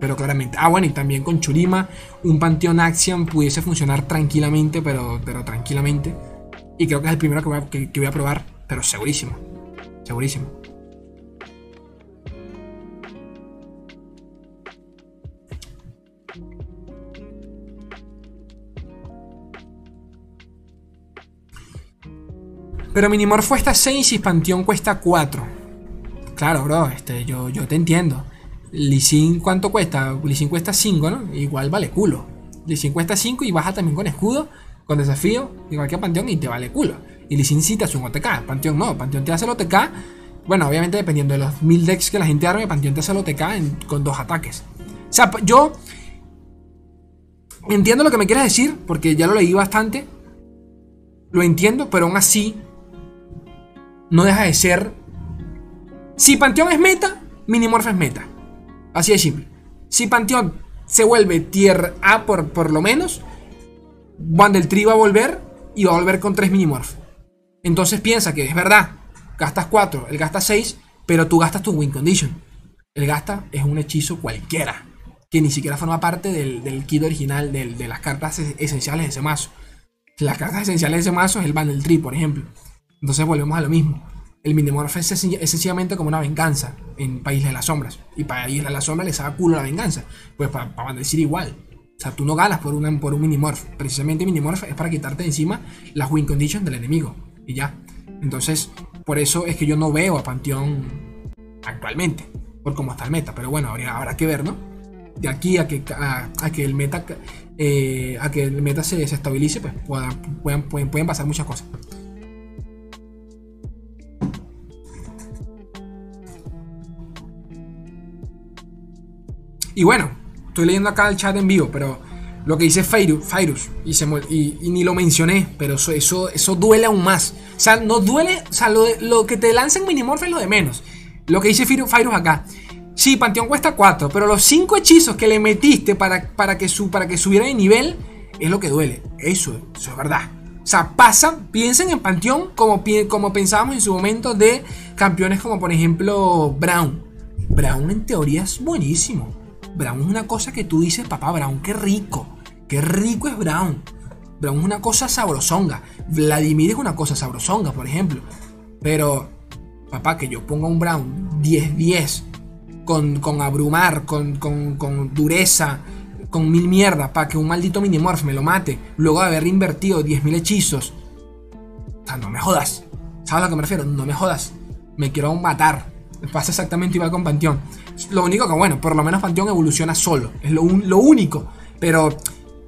Pero claramente. Ah, bueno, y también con Churima, un Panteón Axiom pudiese funcionar tranquilamente, pero, pero tranquilamente. Y creo que es el primero que voy a, que voy a probar, pero segurísimo. Segurísimo. Pero Minimorph cuesta 6 y Panteón cuesta 4. Claro, bro, este, yo, yo te entiendo. Lisin, ¿cuánto cuesta? Lisin cuesta 5, ¿no? Igual vale culo. Lisin cuesta 5 y baja también con escudo, con desafío, igual que Panteón y te vale culo. Y Lisin sí te hace un OTK, Panteón no, Panteón te hace el OTK. Bueno, obviamente dependiendo de los 1000 decks que la gente arme, Panteón te hace el OTK con dos ataques. O sea, yo entiendo lo que me quieres decir, porque ya lo leí bastante. Lo entiendo, pero aún así no deja de ser. Si Panteón es meta, Minimorph es meta. Así de simple. Si Panteón se vuelve tier A por, por lo menos, Wandeltree va a volver y va a volver con 3 Minimorph. Entonces piensa que es verdad, gastas 4, él gasta 6, pero tú gastas tu win condition. El gasta es un hechizo cualquiera, que ni siquiera forma parte del, del kit original del- de las cartas es- esenciales de ese mazo. Las cartas esenciales de ese mazo es el Bundle Tree, por ejemplo. Entonces volvemos a lo mismo. El Minimorph es, sencillamente como una venganza en País de las Sombras. Y para Isla de las Sombras les haga culo la venganza. Pues para, decir igual. O sea, tú no ganas por, una, por un Minimorph. Precisamente Minimorph es para quitarte de encima las win conditions del enemigo. Y ya. Entonces, por eso es que yo no veo a Panteón actualmente. Por cómo está el meta. Pero bueno, habrá, que ver, ¿no? De aquí a que, a, que el meta eh, a que el meta se, estabilice, pues pueden, pueden pasar muchas cosas. Y bueno, estoy leyendo acá el chat en vivo, pero lo que dice Fairus, y, y, ni lo mencioné, pero eso, eso, eso duele aún más. O sea, no duele, o sea, lo, que te lanzan Minimorph es lo de menos. Lo que dice Fairus acá. Sí, Panteón cuesta 4, pero los 5 hechizos que le metiste para, para, que su, para que subiera de nivel es lo que duele. Eso, eso es verdad. O sea, pasa, piensen en Panteón como, como pensábamos en su momento de campeones como por ejemplo Brown. Brown en teoría es buenísimo. Brown es una cosa que tú dices, papá, Brown, qué rico. Qué rico es Brown. Brown es una cosa sabrosonga. Vladimir es una cosa sabrosonga, por ejemplo. Pero, papá, que yo ponga un Brown 10-10 con, con, abrumar, con, con, dureza, con mil mierdas, para que un maldito Minimorph me lo mate, luego de haber invertido 10.000 hechizos. O sea, no me jodas. ¿Sabes a lo que me refiero? No me jodas. Me quiero matar. Pasa exactamente igual con Panteón. Lo único que, bueno, por lo menos Panteón evoluciona solo. Es lo, único. Pero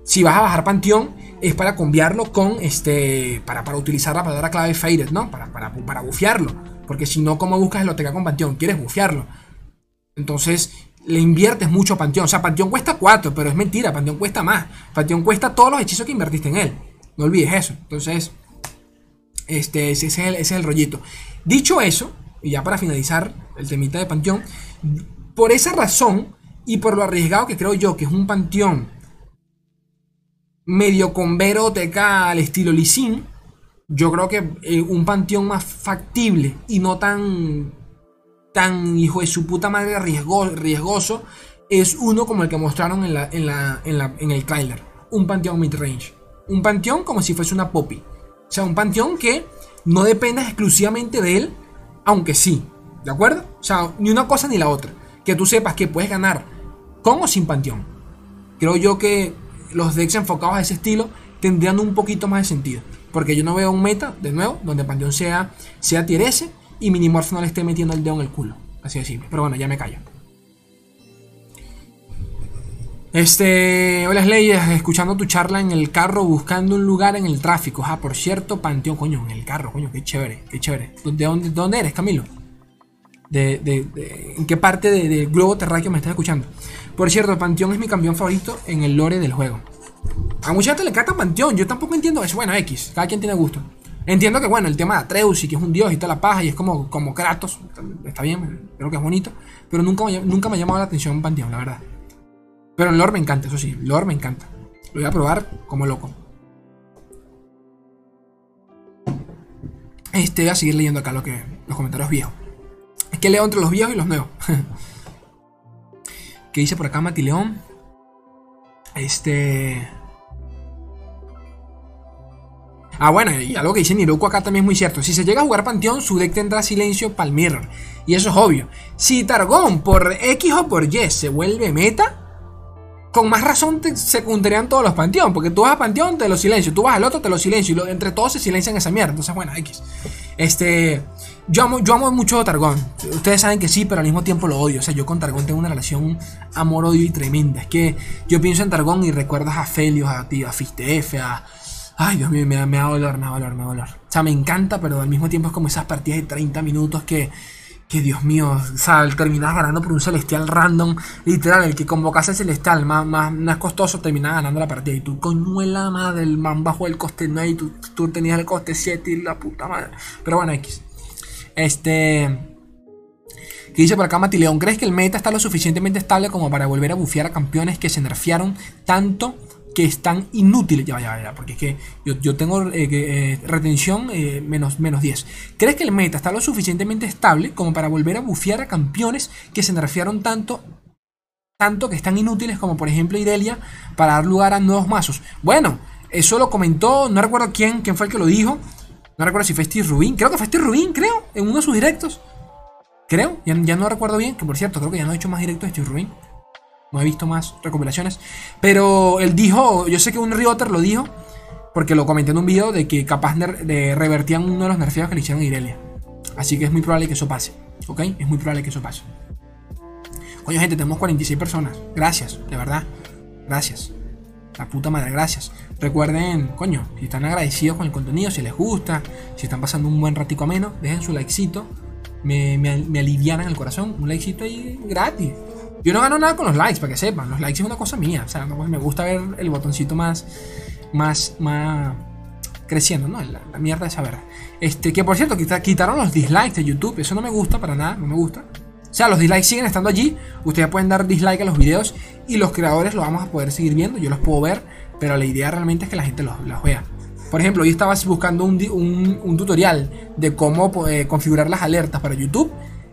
si vas a bajar Panteón, es para cambiarlo con este. Para, para utilizar la palabra clave Faded, ¿no? Para, para, para bufearlo. Porque si no, ¿cómo buscas el OTK con Panteón? Quieres bufearlo. Entonces, le inviertes mucho a Panteón. O sea, Panteón cuesta 4, pero es mentira. Panteón cuesta más. Panteón cuesta todos los hechizos que invertiste en él. No olvides eso. Entonces, este, ese, es el, ese es el rollito. Dicho eso, y ya para finalizar el temita de Panteón, por esa razón y por lo arriesgado que creo yo que es un Panteón medio con TK al estilo Lisin, yo creo que eh, un Panteón más factible y no tan tan hijo de su puta madre riesgoso es uno como el que mostraron en, la, en, la, en, la, en el trailer. Un Panteón mid-range. Un Panteón como si fuese una Poppy. O sea, un Panteón que no dependas exclusivamente de él, aunque sí, ¿de acuerdo? O sea, ni una cosa ni la otra. Que tú sepas que puedes ganar con o sin Panteón. Creo yo que los decks enfocados a ese estilo tendrían un poquito más de sentido. Porque yo no veo un meta, de nuevo, donde Panteón sea, sea tier S y Minimorph no le esté metiendo el dedo en el culo. Así de simple. Pero bueno, ya me callo. Este, hola Leyes, escuchando tu charla en el carro, buscando un lugar en el tráfico. Ah, por cierto, Panteón, coño, en el carro, coño, qué chévere, qué chévere. ¿De dónde, dónde eres, Camilo? De, de, ¿En qué parte del globo terráqueo me estás escuchando? Por cierto, Panteón es mi campeón favorito en el lore del juego. A mucha gente le encanta Panteón, yo tampoco entiendo eso. Bueno, X, cada quien tiene gusto. Entiendo que, bueno, el tema de Atreus y que es un dios y toda la paja y es como, como Kratos, está bien, creo que es bonito, pero nunca, nunca me ha llamado la atención Panteón, la verdad. Pero el lore me encanta, eso sí, el lore me encanta. Lo voy a probar como loco. Este, voy a seguir leyendo acá lo que, los comentarios viejos. Que leo entre los viejos y los nuevos. ¿Qué dice por acá Mati León? Este. Ah, bueno, y algo que dice Niroku acá también es muy cierto. Si se llega a jugar Panteón, su deck tendrá silencio Palmirror. Y eso es obvio. Si Targón por X o por Y se vuelve meta, con más razón te secundarían todos los panteón. Porque tú vas a panteón, te lo silencio. Tú vas al otro, te lo silencio. Y entre todos se silencian esa mierda. Entonces, bueno, X. Este. Yo amo, yo amo mucho a Targón. Ustedes saben que sí, pero al mismo tiempo lo odio. O sea, yo con Targón tengo una relación amor-odio y tremenda. Es que yo pienso en Targón y recuerdas a Felios, a ti, a Fistefe, a. Ay, Dios mío, me, me da dolor, me da dolor, me da dolor. O sea, me encanta, pero al mismo tiempo es como esas partidas de 30 minutos que que Dios mío, o sea, terminas ganando por un celestial random, literal, el que convocase celestial más, más, más costoso terminaba ganando la partida. Y tú, coño la madre, el man bajo el coste 9 y tú, tú tenías el coste 7 y la puta madre. Pero bueno, X. Este. ¿Qué dice por acá Matileón? ¿Crees que el meta está lo suficientemente estable como para volver a bufear a campeones que se nerfearon tanto que están inútiles. Ya, ya, ya, porque es que yo, tengo eh, eh, retención eh, menos, menos 10. ¿Crees que el meta está lo suficientemente estable como para volver a bufear a campeones que se nerfearon tanto, tanto que están inútiles como por ejemplo Irelia para dar lugar a nuevos mazos? Bueno, eso lo comentó, no recuerdo quién, quién fue el que lo dijo. No recuerdo si fue Steve Rubin. Creo que fue Steve Rubin, creo. En uno de sus directos. Creo. Ya, no recuerdo bien. Que por cierto, creo que ya no he hecho más directos de Steve Rubin. No he visto más recopilaciones. Pero él dijo. Yo sé que un Rioter lo dijo. Porque lo comenté en un video de que capaz de revertían uno de los nerfeos que le hicieron a Irelia. Así que es muy probable que eso pase. ¿Ok? Es muy probable que eso pase. Coño, gente, tenemos 46 personas. Gracias, de verdad. Gracias. La puta madre, gracias. Recuerden, coño, si están agradecidos con el contenido, si les gusta, si están pasando un buen ratico ameno, dejen su likecito. Me, me, me alivianan el corazón. Un likecito ahí gratis. Yo no gano nada con los likes, para que sepan. Los likes es una cosa mía. O sea, me gusta ver el botoncito más, más, más creciendo, ¿no? La, mierda de saber. Este, que por cierto, quitaron los dislikes de YouTube. Eso no me gusta para nada, no me gusta. O sea, los dislikes siguen estando allí. Ustedes pueden dar dislike a los videos y los creadores los vamos a poder seguir viendo. Yo los puedo ver, pero la idea realmente es que la gente los, vea. Por ejemplo, hoy estaba buscando un, tutorial de cómo eh, configurar las alertas para YouTube.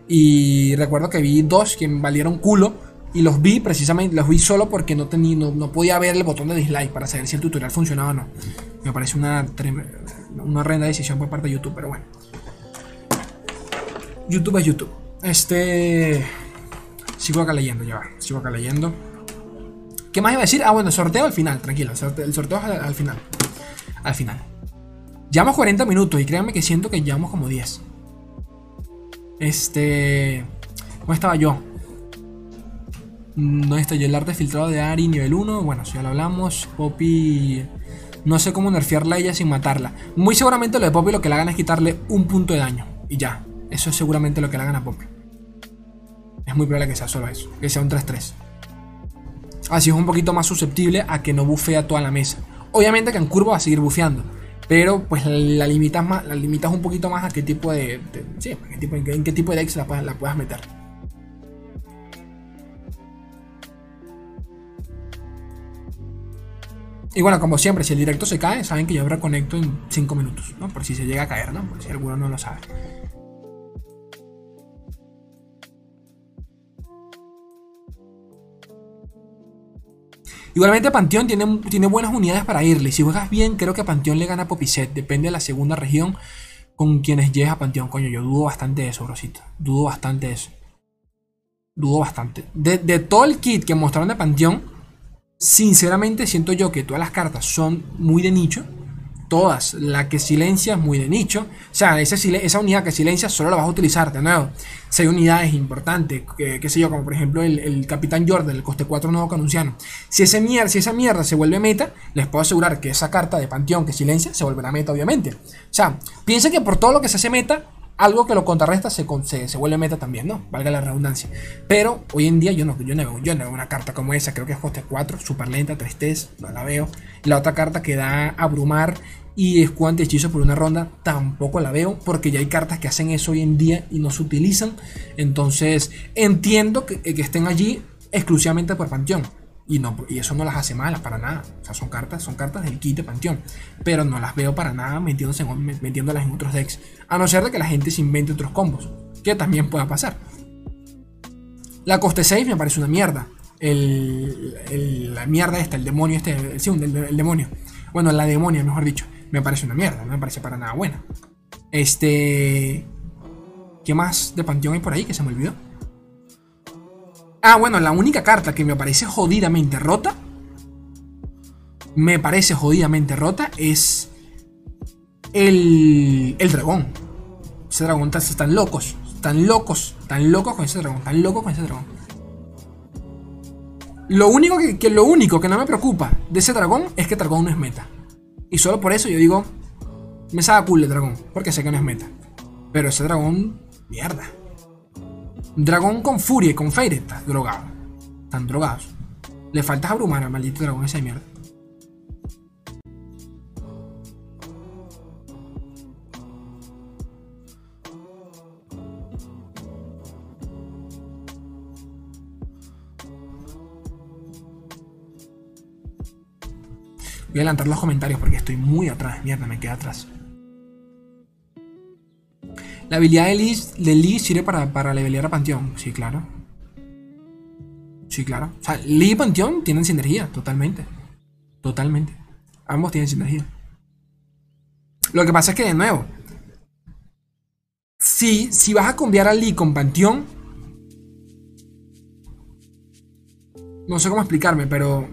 Y recuerdo que vi dos que valieron culo. Y los vi precisamente, los vi solo porque no, tenía, no, podía ver el botón de dislike para saber si el tutorial funcionaba o no. Me parece una, una horrenda decisión por parte de YouTube, pero bueno. YouTube es YouTube. Este. Sigo acá leyendo, ya va. Sigo acá leyendo. ¿Qué más iba a decir? Ah, bueno, sorteo al final, tranquilo. El sorteo al, final. Al final. Llevamos 40 minutos y créanme que siento que llevamos como 10. Este. ¿Cómo estaba yo? ¿Dónde está yo? El arte filtrado de Ari nivel 1. Bueno, si ya lo hablamos. Poppy. No sé cómo nerfearla a ella sin matarla. Muy seguramente lo de Poppy lo que le hagan es quitarle un punto de daño. Y ya. Eso es seguramente lo que le hagan a Poppy. Es muy probable que sea solo eso. Que sea un 3-3. Así es un poquito más susceptible a que no bufea toda la mesa. Obviamente que en curva va a seguir bufeando. Pero pues la limitas, más, la limitas un poquito más a qué tipo de... sí, en qué tipo, en qué tipo de decks la, puedas meter. Y bueno, como siempre, si el directo se cae, saben que yo reconecto en 5 minutos, ¿no? Por si se llega a caer, ¿no? Por si alguno no lo sabe. Igualmente Panteón tiene, tiene buenas unidades para irle. Si juegas bien, creo que Panteón le gana a Popiset. Depende de la segunda región con quienes llegues a Panteón. Coño, yo dudo bastante de eso, brosito. Dudo bastante de eso. Dudo bastante. De, de todo el kit que mostraron de Panteón, sinceramente siento yo que todas las cartas son muy de nicho todas. La que silencia es muy de nicho. O sea, esa, unidad que silencia solo la vas a utilizar de nuevo. Si hay unidades importantes, que, qué sé yo, como por ejemplo el, Capitán Jordan, el coste 4 nuevo canunciano. Si, ese mierda, si esa mierda se vuelve meta, les puedo asegurar que esa carta de Panteón que silencia se volverá meta, obviamente. O sea, piensen que por todo lo que se hace meta, algo que lo contrarresta se, se, vuelve meta también, ¿no? Valga la redundancia. Pero hoy en día yo no, yo no, veo, yo no veo una carta como esa, creo que es coste 4, super lenta, 3 no la veo. La otra carta que da abrumar y escudo hechizo por una ronda tampoco la veo, porque ya hay cartas que hacen eso hoy en día y no se utilizan. Entonces entiendo que, que estén allí exclusivamente por Panteón. Y, no, y eso no las hace malas para nada. O sea, son cartas, son cartas del kit de Panteón. Pero no las veo para nada metiéndose metiéndolas en otros decks. A no ser de que la gente se invente otros combos. Que también pueda pasar. La coste 6 me parece una mierda. El, la mierda esta, el demonio este, el, sí, el, demonio. Bueno, la demonia, mejor dicho. Me parece una mierda, no me parece para nada buena. Este... ¿Qué más de Panteón hay por ahí que se me olvidó? Ah, bueno, la única carta que me parece jodidamente rota. Me parece jodidamente rota es. El. El dragón. Ese dragón están locos. Están locos. Están locos con ese dragón. Están locos con ese dragón. Lo único que, lo único que no me preocupa de ese dragón es que dragón no es meta. Y solo por eso yo digo. Me saca cool el dragón. Porque sé que no es meta. Pero ese dragón. Mierda. Dragón con furia y con Fire estás drogado. Están drogados. Le faltas abrumar al maldito dragón esa mierda. Voy a adelantar los comentarios porque estoy muy atrás. Mierda, me queda atrás. La habilidad de Lee, sirve para, para levelear a Panteón. Sí, claro. Sí, claro. O sea, Lee y Panteón tienen sinergia, totalmente. Totalmente. Ambos tienen sinergia. Lo que pasa es que, de nuevo, Si, si vas a cambiar a Lee con Panteón. No sé cómo explicarme, pero.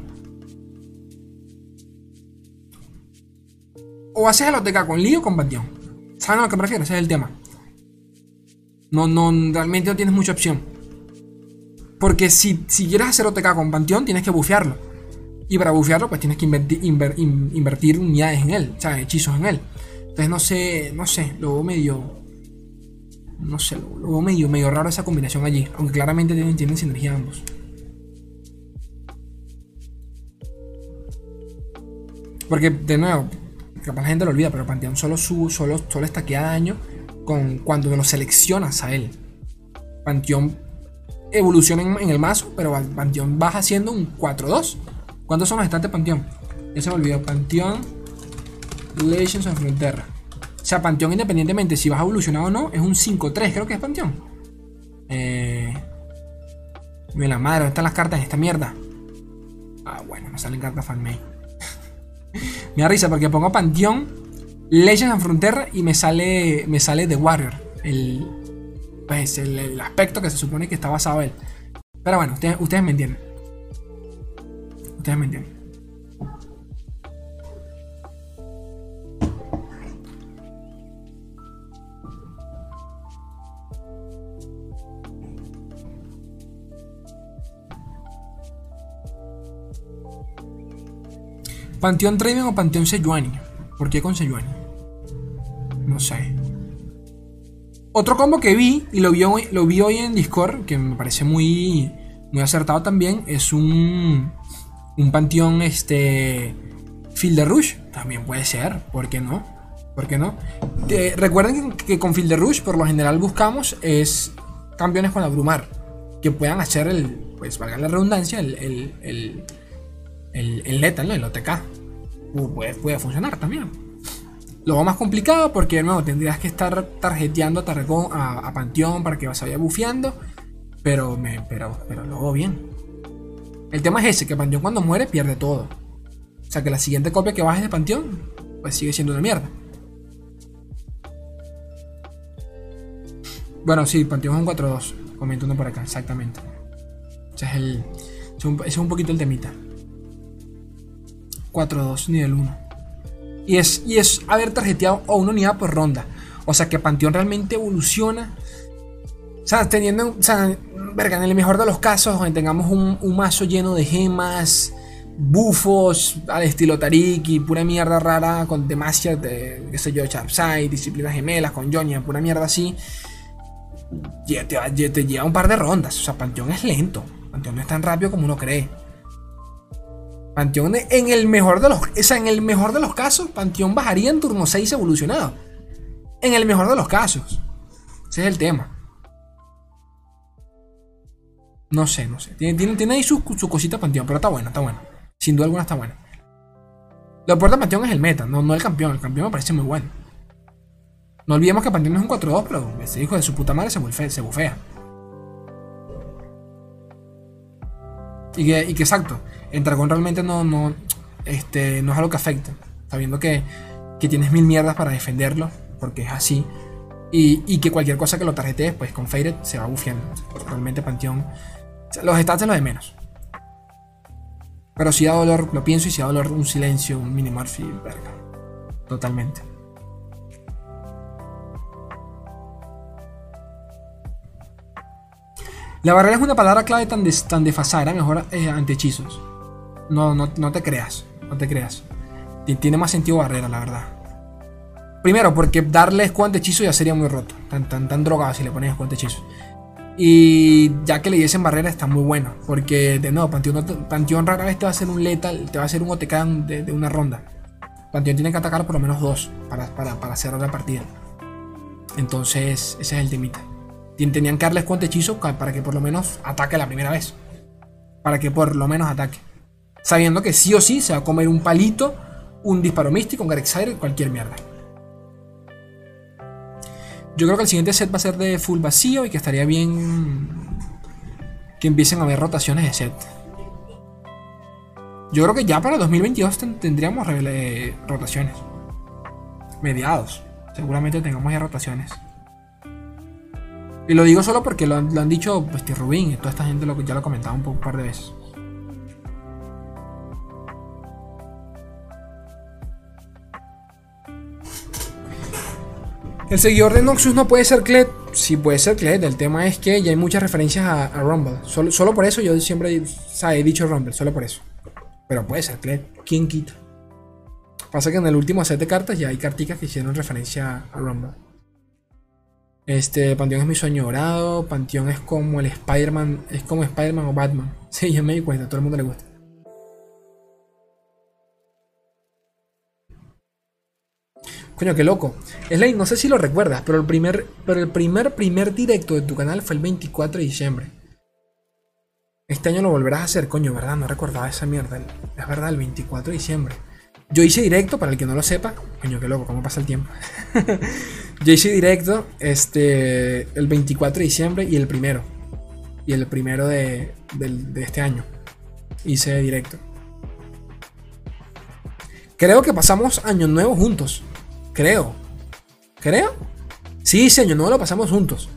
O haces el OTK con Lee o con Panteón. ¿Saben a lo que me refiero? Ese es el tema. No, no, realmente no tienes mucha opción. Porque si, si quieres hacer OTK con Panteón, tienes que bufearlo. Y para bufearlo, pues tienes que invertir, unidades en él, o sea, hechizos en él. Entonces no sé, no sé, lo veo medio. No sé, lo, veo medio, medio raro esa combinación allí. Aunque claramente tienen, tienen sinergia ambos. Porque, de nuevo, capaz la gente lo olvida, pero Panteón solo, solo, solo estaquea daño con, cuando lo seleccionas a él. Panteón evoluciona en, el mazo, pero Panteón baja haciendo un 4-2. ¿Cuántos son los estantes Panteón? Ya se me olvidó. Panteón Legends of Frontera. O sea, Panteón independientemente si vas a evolucionar o no, es un 5-3, creo que es Panteón. Eh... Mira la madre, ¿dónde están las cartas en esta mierda? Ah, bueno, me salen cartas fanmade. me da risa porque pongo Panteón, Legends of Frontera y me sale, me sale The Warrior. El, pues el, aspecto que se supone que está basado él. Pero bueno, ustedes, ustedes me entienden. Ustedes me entienden. Panteón Draven o Panteón Sejuani. ¿Por qué con Sejuani? No sé. Otro combo que vi, y lo vi, hoy, lo vi hoy en Discord, que me parece muy, muy acertado también, es un, un panteón este, Field Rush. También puede ser, ¿por qué no? ¿Por qué no? recuerden que, con Field Rush por lo general buscamos es campeones con abrumar, que puedan hacer el, pues valga la redundancia, el, el, el el, el Lethal, el OTK. Puede, funcionar también. Lo más complicado porque de nuevo tendrías que estar tarjeteando a, a, Panteón para que vaya bufeando. Pero, me, pero, pero lo hago bien. El tema es ese, que Panteón cuando muere pierde todo. O sea que la siguiente copia que bajes de Panteón, pues sigue siendo una mierda. Bueno, sí, Panteón es un 4-2. Comento uno por acá, exactamente. O sea, es, el, ese es un poquito el temita. 4-2, nivel 1. Y es, y es haber tarjeteado a una unidad por ronda. O sea que Panteón realmente evoluciona. O sea, teniendo. O sea, verga, en el mejor de los casos, donde tengamos un, mazo lleno de gemas, bufos al estilo Tariki, pura mierda rara, con demasiadas de, qué sé yo, Sharpside, disciplinas gemelas, con Jonia, pura mierda así. Ya te, te lleva un par de rondas. O sea, Panteón es lento. Panteón no es tan rápido como uno cree. Panteón en el mejor de los, o en el mejor de los casos, Panteón bajaría en turno 6 evolucionado. En el mejor de los casos. Ese es el tema. No sé, no sé. Tiene, tiene, ahí su, su, cosita Panteón, pero está bueno, está bueno. Sin duda alguna está bueno. Lo que Panteón es el meta, no, no el campeón. El campeón me parece muy bueno. No olvidemos que Panteón es un 4-2, pero ese hijo de su puta madre se, bufea. Se bufea. Y que, y que exacto, en Dragón realmente no, no, este, no es algo que afecte. Sabiendo que, que tienes mil mierdas para defenderlo, porque es así. Y, y que cualquier cosa que lo tarjetees, pues con Faded se va bufiando. Realmente Panteón. Los stats es lo de menos. Pero si da dolor, lo pienso, y si da dolor un silencio, un minimorphy, verga. Totalmente. La barrera es una palabra clave tan, tan desfasada, mejor eh, ante hechizos. No, no, no te creas, no te creas. Tiene más sentido barrera, la verdad. Primero, porque darle escudo hechizo ya sería muy roto. Tan, tan, tan drogado si le pones escudo hechizo. Y ya que le diesen barrera está muy bueno. Porque de nuevo, Panteón, rara vez te va a hacer un letal, te va a hacer un OTK de, una ronda. Panteón tiene que atacar por lo menos dos para, para, cerrar la partida. Entonces, ese es el temita. Tenían que darle escudo hechizo para que por lo menos ataque la primera vez. Para que por lo menos ataque sabiendo que sí o sí se va a comer un palito, un disparo místico, un Garexire, cualquier mierda. Yo creo que el siguiente set va a ser de full vacío y que estaría bien que empiecen a haber rotaciones de set. Yo creo que ya para 2022 tendríamos rotaciones. Mediados. Seguramente tengamos ya rotaciones. Y lo digo solo porque lo, han dicho este, Rubín y toda esta gente lo, ya lo comentaba un, poco, un par de veces. El seguidor de Noxus no puede ser Kled. Sí puede ser Kled. El tema es que ya hay muchas referencias a, Rumble. Solo, solo, por eso yo siempre he dicho Rumble. Solo por eso. Pero puede ser Kled. ¿Quién quita? Pasa que en el último set de cartas ya hay carticas que hicieron referencia a Rumble. Este, Panteón es mi sueño dorado. Panteón es como el Spider-Man. Es como Spider-Man o Batman. Sí, ya me di cuenta, a todo el mundo le gusta. Coño, qué loco. Slade, no sé si lo recuerdas, pero el primer, pero el primer, primer directo de tu canal fue el 24 de diciembre. Este año lo volverás a hacer, coño, ¿verdad? No recordaba esa mierda. Es verdad, el 24 de diciembre. Yo hice directo, para el que no lo sepa. Coño, qué loco, cómo pasa el tiempo. Yo hice directo este, el 24 de diciembre y el primero. Y el primero de, de este año. Hice directo. Creo que pasamos año nuevo juntos. Creo. ¿Creo? Sí, sí, año nuevo lo pasamos juntos.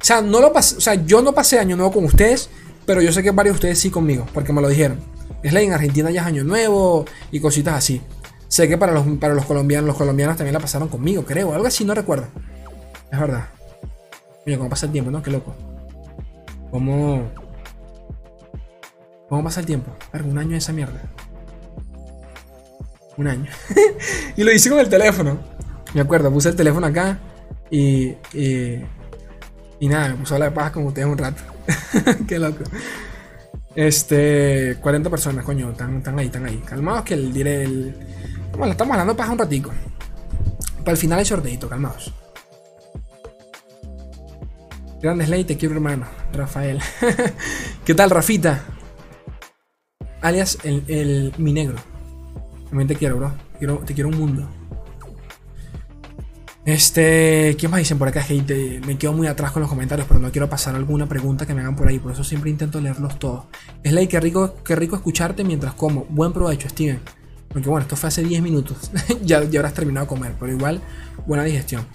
O sea, no lo o sea, yo no pasé año nuevo con ustedes, pero yo sé que varios de ustedes sí conmigo, porque me lo dijeron. Es la en Argentina ya es año nuevo y cositas así. Sé que para los, para los colombianos, los colombianos también la pasaron conmigo, creo. Algo así, no recuerdo. Es verdad. Mira cómo pasa el tiempo, ¿no? Qué loco. ¿Cómo. ¿Cómo pasa el tiempo? un año de esa mierda. Un año. y lo hice con el teléfono. Me acuerdo, puse el teléfono acá y, y, y nada, me puse a hablar de paz con ustedes un rato. Qué loco. Este, 40 personas, coño, están, ahí, están ahí. Calmados que el diré el. Bueno, estamos hablando de paz un ratico. Para el final el sorteito, calmados. Grandes Ley, te quiero hermano, Rafael. ¿Qué tal, Rafita? Alias el, el mi negro. También te quiero, bro. quiero, te quiero un mundo. Este, ¿qué más dicen por acá? gente? me quedo muy atrás con los comentarios, pero no quiero pasar alguna pregunta que me hagan por ahí, por eso siempre intento leerlos todos. Es ley, qué rico, qué rico escucharte mientras como. Buen provecho, Steven. Porque bueno, esto fue hace 10 minutos. ya, ya habrás terminado de comer, pero igual, buena digestión.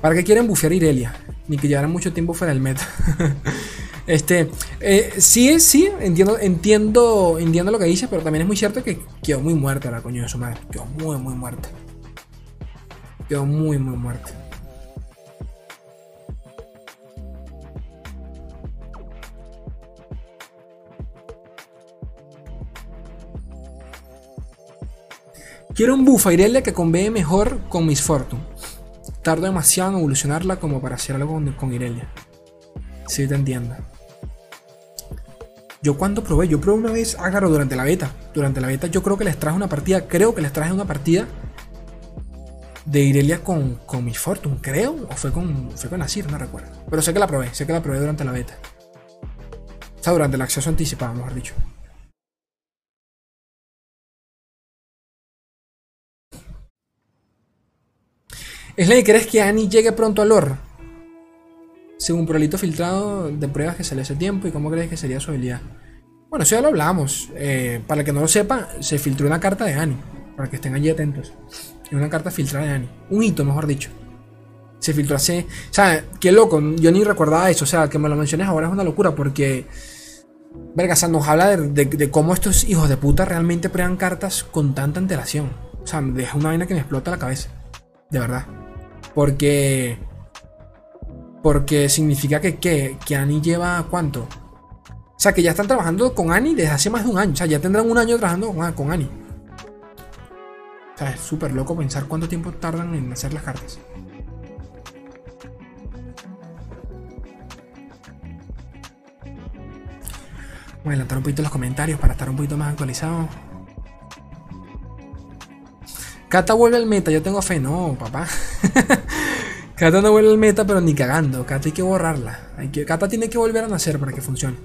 ¿Para qué quieren bufear Irelia? Ni que llevaran mucho tiempo fuera del meta. este, eh, sí, sí, entiendo, entiendo, entiendo lo que dice, pero también es muy cierto que quedó muy muerta la coño de su madre. Quedó muy, muy muerta. Quedó muy, muy muerto. Quiero un buff Irelia que convee mejor con Miss Fortune. Tardo demasiado en evolucionarla como para hacer algo con, con Irelia. Si te entiendo. Yo cuando probé, yo probé una vez Ágaro durante la beta. Durante la beta yo creo que les traje una partida, creo que les traje una partida de Irelia con, con Miss Fortune, creo. O fue con, fue con Asir, no recuerdo. Pero sé que la probé, sé que la probé durante la beta. O sea, durante el acceso anticipado, mejor dicho. Slay, ¿crees que Annie llegue pronto al lore? Según Prolito filtrado de pruebas que sale hace tiempo, ¿y cómo crees que sería su habilidad? Bueno, eso ya lo hablamos. Eh, para el que no lo sepa, se filtró una carta de Annie. Para que estén allí atentos. En una carta filtrada de Annie. Un hito, mejor dicho. Se filtró hace. O sea, qué loco. Yo ni recordaba eso. O sea, que me lo menciones ahora es una locura porque. Verga, nos habla de, cómo estos hijos de puta realmente prueban cartas con tanta antelación. O sea, me deja una vaina que me explota la cabeza. De verdad. Porque. Porque significa que, que, que Annie lleva cuánto. O sea, que ya están trabajando con Annie desde hace más de un año. O sea, ya tendrán un año trabajando con Annie. O sea, es súper loco pensar cuánto tiempo tardan en hacer las cartas. Voy a adelantar un poquito los comentarios para estar un poquito más actualizado. Kata vuelve al meta, yo tengo fe. No, papá. Kata no vuelve al meta, pero ni cagando. Kata hay que borrarla. Hay. Kata tiene que volver a nacer para que funcione.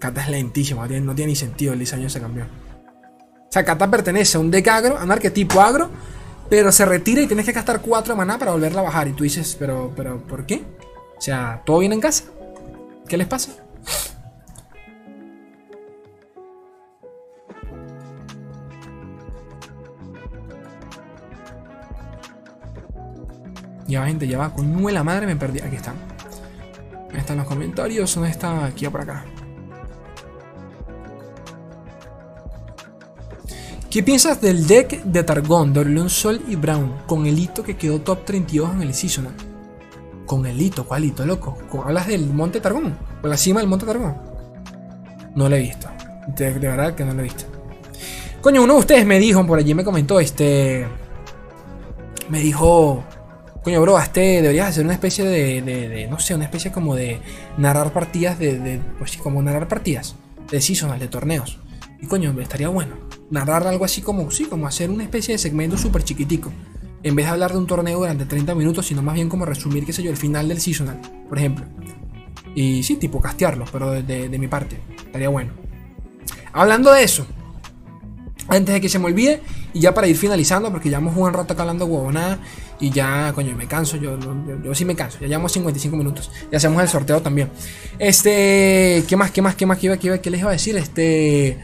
Kata es lentísimo, no tiene, ni sentido el diseño se cambió. O sea, Kata pertenece a un deck agro, a un arquetipo agro, pero se retira y tienes que gastar 4 maná para volverla a bajar. Y tú dices, pero, pero, ¿por qué? O sea, ¿todo bien en casa? ¿Qué les pasa? Ya va, gente, ya va. Coño la madre, me perdí. Aquí están. Ahí están los comentarios. ¿Dónde está? Aquí o por acá. ¿Qué piensas del deck de Targón, de Orleón Sol y Brown? Con el hito que quedó top 32 en el seasonal. Con el hito, ¿cuál hito, loco? ¿Hablas del Monte Targón? ¿Por la cima del Monte Targón? No lo he visto. De, verdad que no lo he visto. Coño, uno de ustedes me dijo, por allí me comentó, este. Me dijo. Coño, bro, este deberías hacer una especie de, No sé, una especie como de narrar partidas de. de pues como narrar partidas de seasonal, de torneos. Y coño, estaría bueno. Narrar algo así como. Sí, como hacer una especie de segmento súper chiquitico. En vez de hablar de un torneo durante 30 minutos, sino más bien como resumir, qué sé yo, el final del seasonal, por ejemplo. Y sí, tipo castearlo, pero de, mi parte. Estaría bueno. Hablando de eso, antes de que se me olvide, y ya para ir finalizando, porque ya hemos un rato acá hablando huevonada, y ya, coño, me canso, yo, yo, yo, sí me canso, ya llevamos 55 minutos, y hacemos el sorteo también. Este, ¿qué más, qué más, qué más, qué, iba, qué, iba, qué les iba a decir? Este,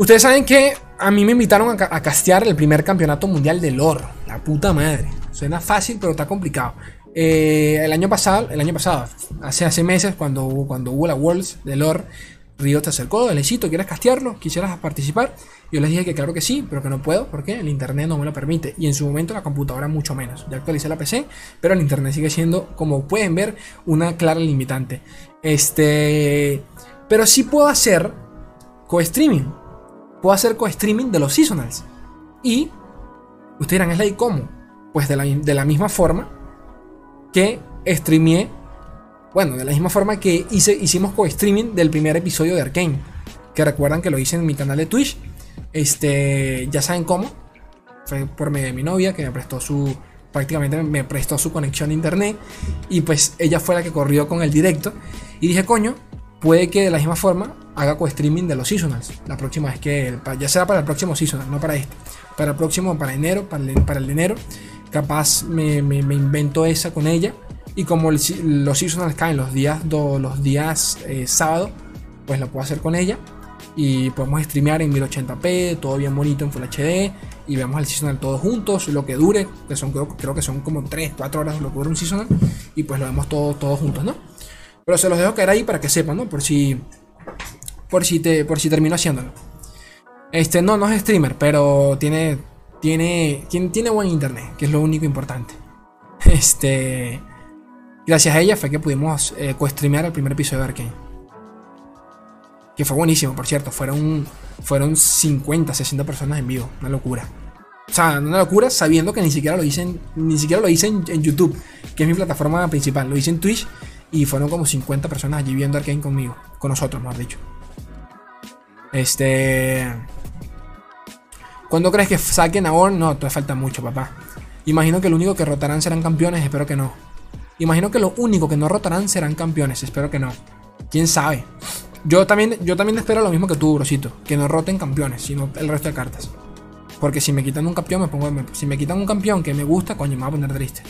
ustedes saben que a mí me invitaron a, castear el primer campeonato mundial de lore, la puta madre. Suena fácil, pero está complicado. Eh, el año pasado, el año pasado, hace, hace meses, cuando, cuando hubo la Worlds de lore, Río te acercó, Lecito, ¿quieres castearlo? ¿Quisieras participar? Yo les dije que claro que sí, pero que no puedo porque el internet no me lo permite. Y en su momento la computadora mucho menos. Ya actualicé la PC, pero el internet sigue siendo, como pueden ver, una clara limitante. Este. Pero sí puedo hacer co-streaming. Puedo hacer co-streaming de los seasonals. Y. Ustedes dirán, ¿es cómo? Pues de la, de la misma forma que streameé bueno, de la misma forma que hice, hicimos co-streaming del primer episodio de Arkane. Que recuerdan que lo hice en mi canal de Twitch. Este, ya saben cómo. Fue por medio de mi novia que me prestó su. Prácticamente me prestó su conexión a internet. Y pues ella fue la que corrió con el directo. Y dije, coño, puede que de la misma forma haga co-streaming de los seasonals. La próxima vez que. Ya será para el próximo seasonal, no para este. Para el próximo, para enero, para el, para el de enero. Capaz me, me, invento esa con ella y como los seasonals caen los días, do, los días eh, sábado, pues lo puedo hacer con ella. Y podemos streamear en 1080p, todo bien bonito en Full HD. Y vemos el seasonal todos juntos, lo que dure, que son, creo, creo que son como 3, 4 horas lo que dura un seasonal. Y pues lo vemos todos todos juntos, ¿no? Pero se los dejo caer ahí para que sepan, ¿no? Por si. Por si te. Por si termino haciéndolo. Este no, no es streamer, pero tiene. Tiene. Tiene, buen internet, que es lo único importante. Este. Gracias a ella fue que pudimos eh, co-streamear el primer episodio de Arkane. Que fue buenísimo, por cierto. Fueron, fueron 50, 60 personas en vivo. Una locura. O sea, una locura sabiendo que ni siquiera lo hice en, ni siquiera lo hice en, en, YouTube, que es mi plataforma principal. Lo hice en Twitch y fueron como 50 personas allí viendo Arkane conmigo. Con nosotros, mejor dicho. Este. ¿Cuándo crees que saquen a Orn? No, todavía falta mucho, papá. Imagino que lo único que rotarán serán campeones, espero que no. Imagino que lo único que no rotarán serán campeones. Espero que no. Quién sabe. Yo también, yo también espero lo mismo que tú, Brosito. Que no roten campeones, sino el resto de cartas. Porque si me quitan un campeón, me pongo. Si me quitan un campeón que me gusta, coño, me voy a poner triste.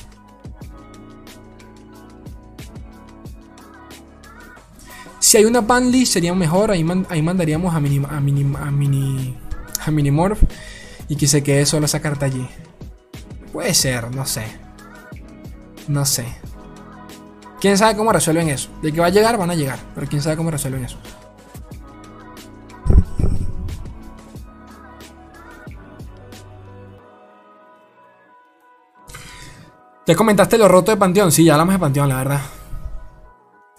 Si hay una banlist sería mejor. Ahí, ahí mandaríamos a mini, a mini, a mini, a Minimorph y que se quede solo esa carta allí. Puede ser, no sé. No sé. ¿Quién sabe cómo resuelven eso? De que va a llegar, van a llegar. Pero quién sabe cómo resuelven eso. ¿Ya comentaste lo roto de Panteón? Sí, ya hablamos de Panteón, la verdad.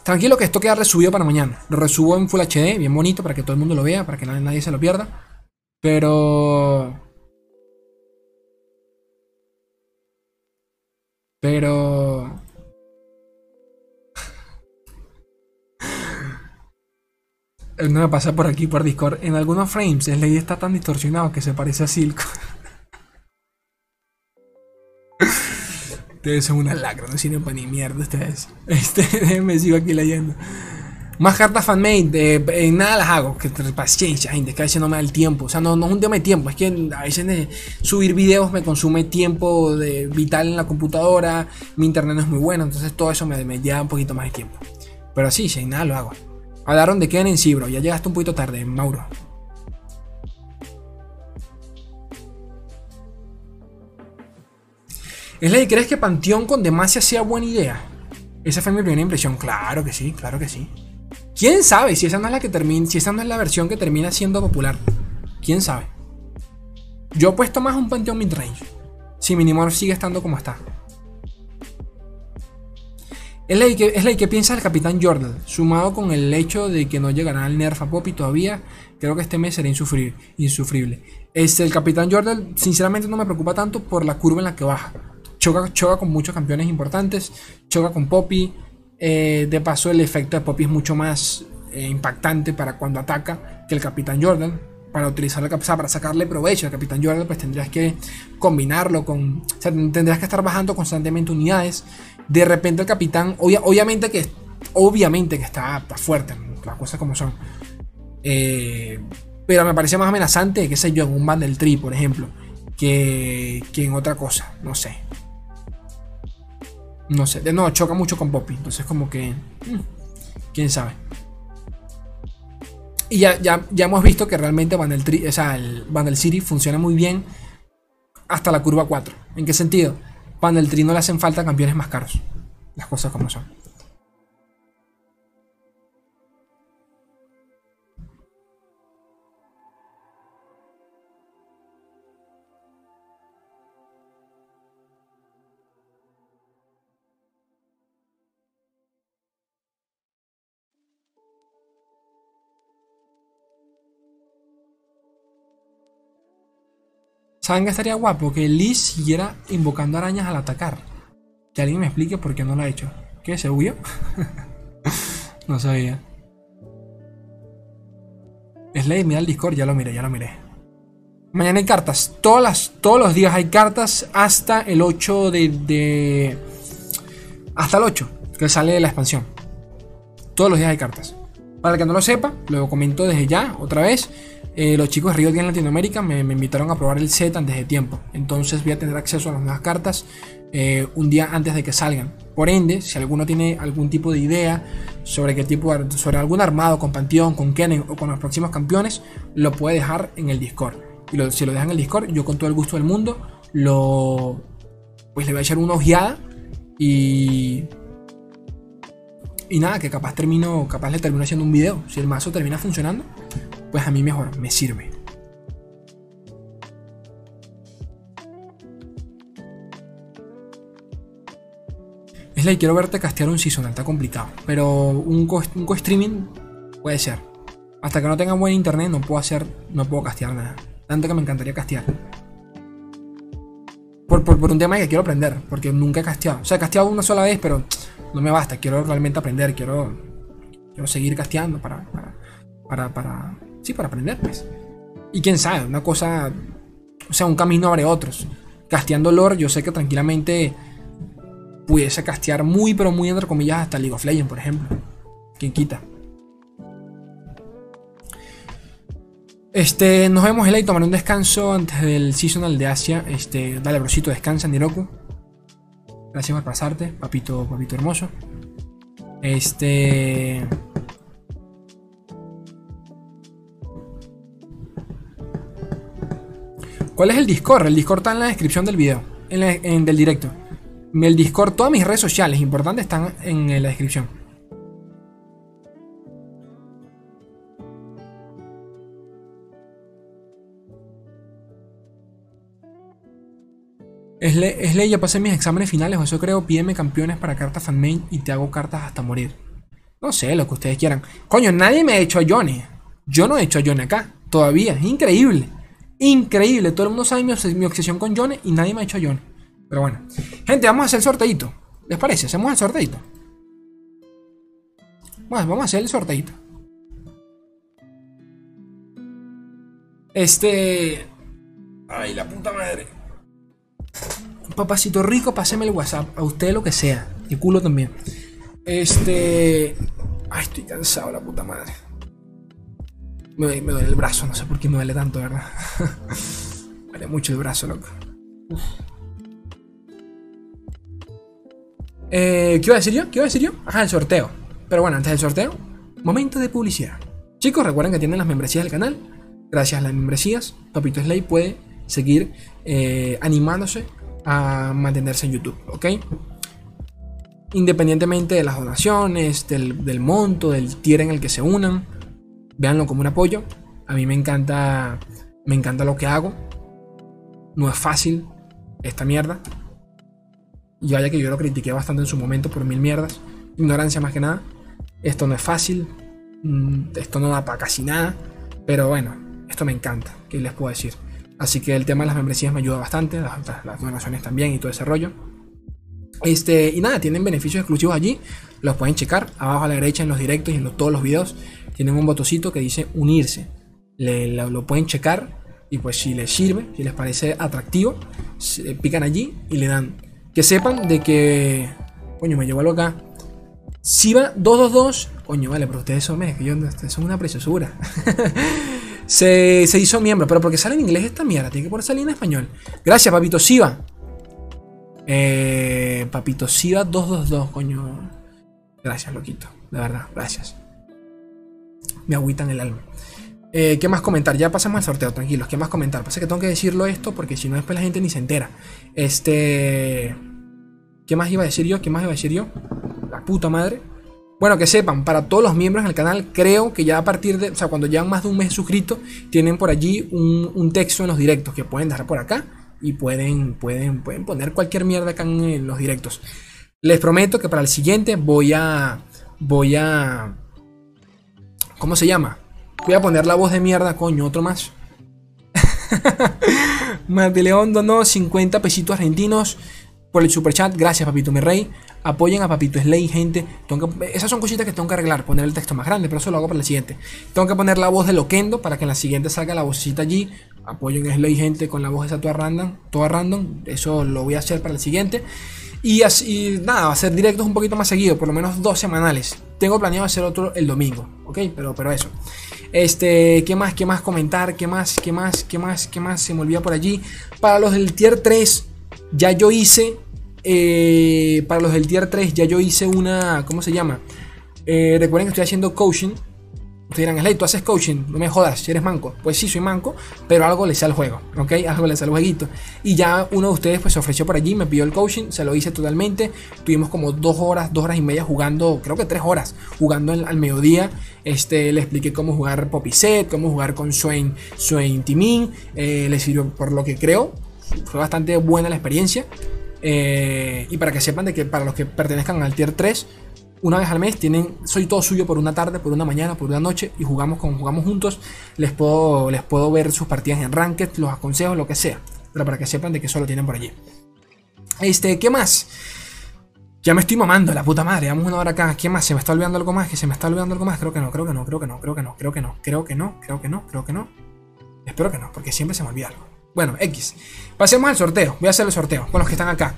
Tranquilo que esto queda resubido para mañana. Lo resubo en Full HD, bien bonito, para que todo el mundo lo vea, para que nadie, se lo pierda. Pero... Pero... no me pasa por aquí por Discord. En algunos frames el ley está tan distorsionado que se parece a Silco. ustedes son una lacra, no sirven para ni mierda ustedes. Este, me sigo aquí leyendo. Más cartas fanmade, eh, en nada las hago, que paciencia, gente, que a veces no me da el tiempo. O sea, no, no es un tema de tiempo, es que a veces subir videos me consume tiempo de, vital en la computadora, mi internet no es muy bueno, entonces todo eso me, me lleva un poquito más de tiempo. Pero sí, si en nada lo hago. Hablaron de Ken en sí, bro. Ya llegaste un poquito tarde, Mauro. Slay, ¿crees que Panteón con Demacia sea buena idea? Esa fue mi primera impresión. Claro que sí, claro que sí. ¿Quién sabe si esa no es la que termina, si esa no es la versión que termina siendo popular? ¿Quién sabe? Yo he puesto más un Panteón midrange. Si Minimorph sigue estando como está. Es la que, es la que piensa el Capitán Jordan, sumado con el hecho de que no llegará al Nerf a Poppy todavía, creo que este mes será insufrible. insufrible. Este, el Capitán Jordan, sinceramente, no me preocupa tanto por la curva en la que baja. Choca, choca con muchos campeones importantes, choca con Poppy. Eh, de paso, el efecto de Poppy es mucho más eh, impactante para cuando ataca que el Capitán Jordan para utilizar la para sacarle provecho al Capitán Jordan, pues tendrías que combinarlo con. O sea, tendrías que estar bajando constantemente unidades. De repente el Capitán, obviamente que obviamente que está, fuerte, las cosas como son. Eh, pero me parece más amenazante, qué sé yo, en un Bundle Tree, por ejemplo, que en otra cosa, no sé. No sé, de nuevo, choca mucho con Poppy, entonces como que... Mm, ¿Quién sabe? Y ya, ya, hemos visto que realmente Vandal, o el Vandal City funciona muy bien hasta la curva 4. ¿En qué sentido? Vandal Tree no le hacen falta campeones más caros. Las cosas como son. ¿Saben que estaría guapo? Que Liz siguiera invocando arañas al atacar. Que alguien me explique por qué no lo ha hecho. ¿Qué? ¿Se huyó? no sabía. Slade, mira el Discord, ya lo miré, ya lo miré. Mañana hay cartas. Todas todos los días hay cartas hasta el 8 de, de. Hasta el 8, que sale de la expansión. Todos los días hay cartas. Para el que no lo sepa, lo comento desde ya, otra vez. Eh, los chicos de Río en Latinoamérica me, invitaron a probar el set antes de tiempo. Entonces voy a tener acceso a las nuevas cartas eh, un día antes de que salgan. Por ende, si alguno tiene algún tipo de idea sobre qué tipo sobre algún armado con Panteón, con Kennen o con los próximos campeones, lo puede dejar en el Discord. Y si lo dejan en el Discord, yo con todo el gusto del mundo lo pues le voy a echar una ojeada y y nada, que capaz termino, capaz le termino haciendo un video. Si el mazo termina funcionando, pues a mí mejor, me sirve. Es la quiero verte castear un season, está complicado. Pero un co-streaming puede ser. Hasta que no tenga buen internet no puedo hacer, no puedo castear nada. Tanto que me encantaría castear. Por, por, un tema que quiero aprender, porque nunca he casteado. O sea, he casteado una sola vez, pero no me basta. Quiero realmente aprender, quiero, quiero seguir casteando para, para, para, Sí, para aprender, pues. Y quién sabe, una cosa. O sea, un camino abre otros. Casteando lore, yo sé que tranquilamente pudiese castear muy, pero muy entre comillas hasta League of Legends, por ejemplo. ¿Quién quita? Este, nos vemos el y tomar un descanso antes del seasonal de Asia. Este, dale, brocito, descansa, Niroku. Gracias por pasarte, papito, papito hermoso. Este. ¿Cuál es el Discord? El Discord está en la descripción del video, en, del directo. El Discord, todas mis redes sociales importantes están en la descripción. Es, ley, ya pasé mis exámenes finales, o eso creo, pídeme campeones para cartas fanmain y te hago cartas hasta morir. No sé, lo que ustedes quieran. Coño, nadie me ha hecho a Johnny. Yo no he hecho a Johnny acá, todavía, es increíble. Increíble, todo el mundo sabe mi, obsesión con Johnny y nadie me ha hecho Johnny. Pero bueno. Gente, vamos a hacer el sorteito. ¿Les parece? Hacemos el sorteito. Bueno, vamos a hacer el sorteito. Este. Ay, la puta madre. Papacito rico, páseme el WhatsApp. A usted lo que sea. Y culo también. Este. Ay, estoy cansado, la puta madre. Me, duele el brazo, no sé por qué me duele tanto, ¿verdad? duele mucho el brazo, loco. Eh, ¿Qué iba a decir yo? ¿Qué iba a decir yo? Ajá, el sorteo. Pero bueno, antes del sorteo, momento de publicidad. Chicos, recuerden que tienen las membresías del canal. Gracias a las membresías, Papito Slay puede seguir eh, animándose a mantenerse en YouTube, ¿ok? Independientemente de las donaciones, del, del monto, del tier en el que se unan, véanlo como un apoyo. A mí me encanta, me encanta lo que hago. No es fácil esta mierda. Y vaya que yo lo critiqué bastante en su momento por mil mierdas. Ignorancia más que nada. Esto no es fácil. mm, Esto no da para casi nada. Pero bueno, esto me encanta. ¿Qué les puedo decir? Así que el tema de las membresías me ayuda bastante. Las, donaciones también y todo ese rollo. Este, y nada, tienen beneficios exclusivos allí. Los pueden checar. Abajo a la derecha en los directos y en todos los videos. Tienen un botoncito que dice unirse. Le- lo, pueden checar. Y pues si les sirve, si les parece atractivo, pican allí y le dan. Que sepan de que. Coño, me llevó algo acá. Siva 222. Coño, vale, pero ustedes son, es que yo, son una preciosura. se, se hizo miembro, pero porque sale en inglés esta mierda, tiene que poner salir en español. Gracias, papito Siva. Eh, papito Siva 222, coño. Gracias, loquito. De verdad, gracias. Me agüitan el alma. Eh, ¿Qué más comentar? Ya pasamos al sorteo, tranquilos. ¿Qué más comentar? Pasa que tengo que decirlo esto porque si no, después la gente ni se entera. Este. ¿Qué más iba a decir yo? ¿Qué más iba a decir yo? La puta madre. Bueno, que sepan, para todos los miembros del canal, creo que ya a partir de, o sea, cuando llevan más de un mes suscritos, tienen por allí un, texto en los directos que pueden dejar por acá y pueden, pueden, pueden poner cualquier mierda acá en los directos. Les prometo que para el siguiente voy a, voy a, ¿cómo se llama? Voy a poner la voz de mierda, coño, otro más. Mateleón donó 50 pesitos argentinos por el super chat. Gracias, papito mi rey. Apoyen a papito Slay, gente. Esas son cositas que tengo que arreglar. Poner el texto más grande, pero eso lo hago para el siguiente. Tengo que poner la voz de Loquendo para que en la siguiente salga la vocecita allí. Apoyen a Slay, gente, con la voz esa toda random. Toda random. Eso lo voy a hacer para el siguiente. Y así, nada, hacer directos un poquito más seguido, por lo menos dos semanales. Tengo planeado hacer otro el domingo, ¿ok? Pero, pero eso. Este, ¿qué más? ¿Qué más comentar? ¿Qué más? ¿Qué más? ¿Qué más? ¿Qué más? Se me olvida por allí. Para los del tier 3, ya yo hice. eh, para los del tier 3, ya yo hice una. ¿Cómo se llama? Eh, recuerden que estoy haciendo coaching. Ustedes dirán, Slay, tú haces coaching, no me jodas, si eres manco. Pues sí, soy manco, pero algo le sale al juego, ¿ok? Algo le sale al jueguito. Y ya uno de ustedes pues se ofreció por allí, me pidió el coaching, se lo hice totalmente. Tuvimos como dos horas, dos horas y media jugando, creo que tres horas, jugando al, al mediodía. Este, le expliqué cómo jugar Poppy Set, cómo jugar con Swain, Swain Timin. Eh, le sirvió por lo que creo. Fue bastante buena la experiencia. Eh, y para que sepan de que para los que pertenezcan al tier 3, una vez al mes tienen, soy todo suyo por una tarde, por una mañana, por una noche y jugamos con, jugamos juntos. Les puedo, les puedo ver sus partidas en Ranked, los aconsejo, lo que sea. Pero para que sepan de que eso lo tienen por allí. Este, ¿qué más? Ya me estoy mamando, la puta madre. Vamos una hora acá. ¿Qué más? ¿Se me está olvidando algo más? ¿Que se me está olvidando algo más? Creo que no, creo que no, creo que no, creo que no, creo que no, creo que no, creo que no, creo que no. Espero que no, porque siempre se me olvida algo. Bueno, X. Pasemos al sorteo. Voy a hacer el sorteo con los que están acá.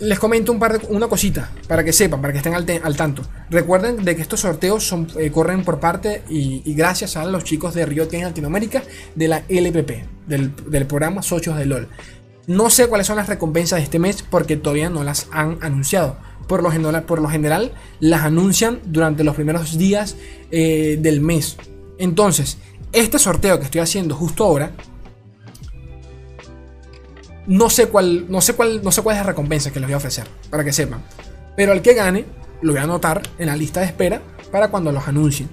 Les comento un par de, una cosita para que sepan, para que estén al, tanto. Recuerden de que estos sorteos son, eh, corren por parte y, gracias a los chicos de Riot Games Latinoamérica de la LPP, del, programa Socios de LOL. No sé cuáles son las recompensas de este mes porque todavía no las han anunciado. Por lo general, por lo general las anuncian durante los primeros días eh, del mes. Entonces, este sorteo que estoy haciendo justo ahora, no sé cuál, no sé cuál, no sé cuál es la recompensa que les voy a ofrecer, para que sepan. Pero al que gane, lo voy a anotar en la lista de espera para cuando los anuncien.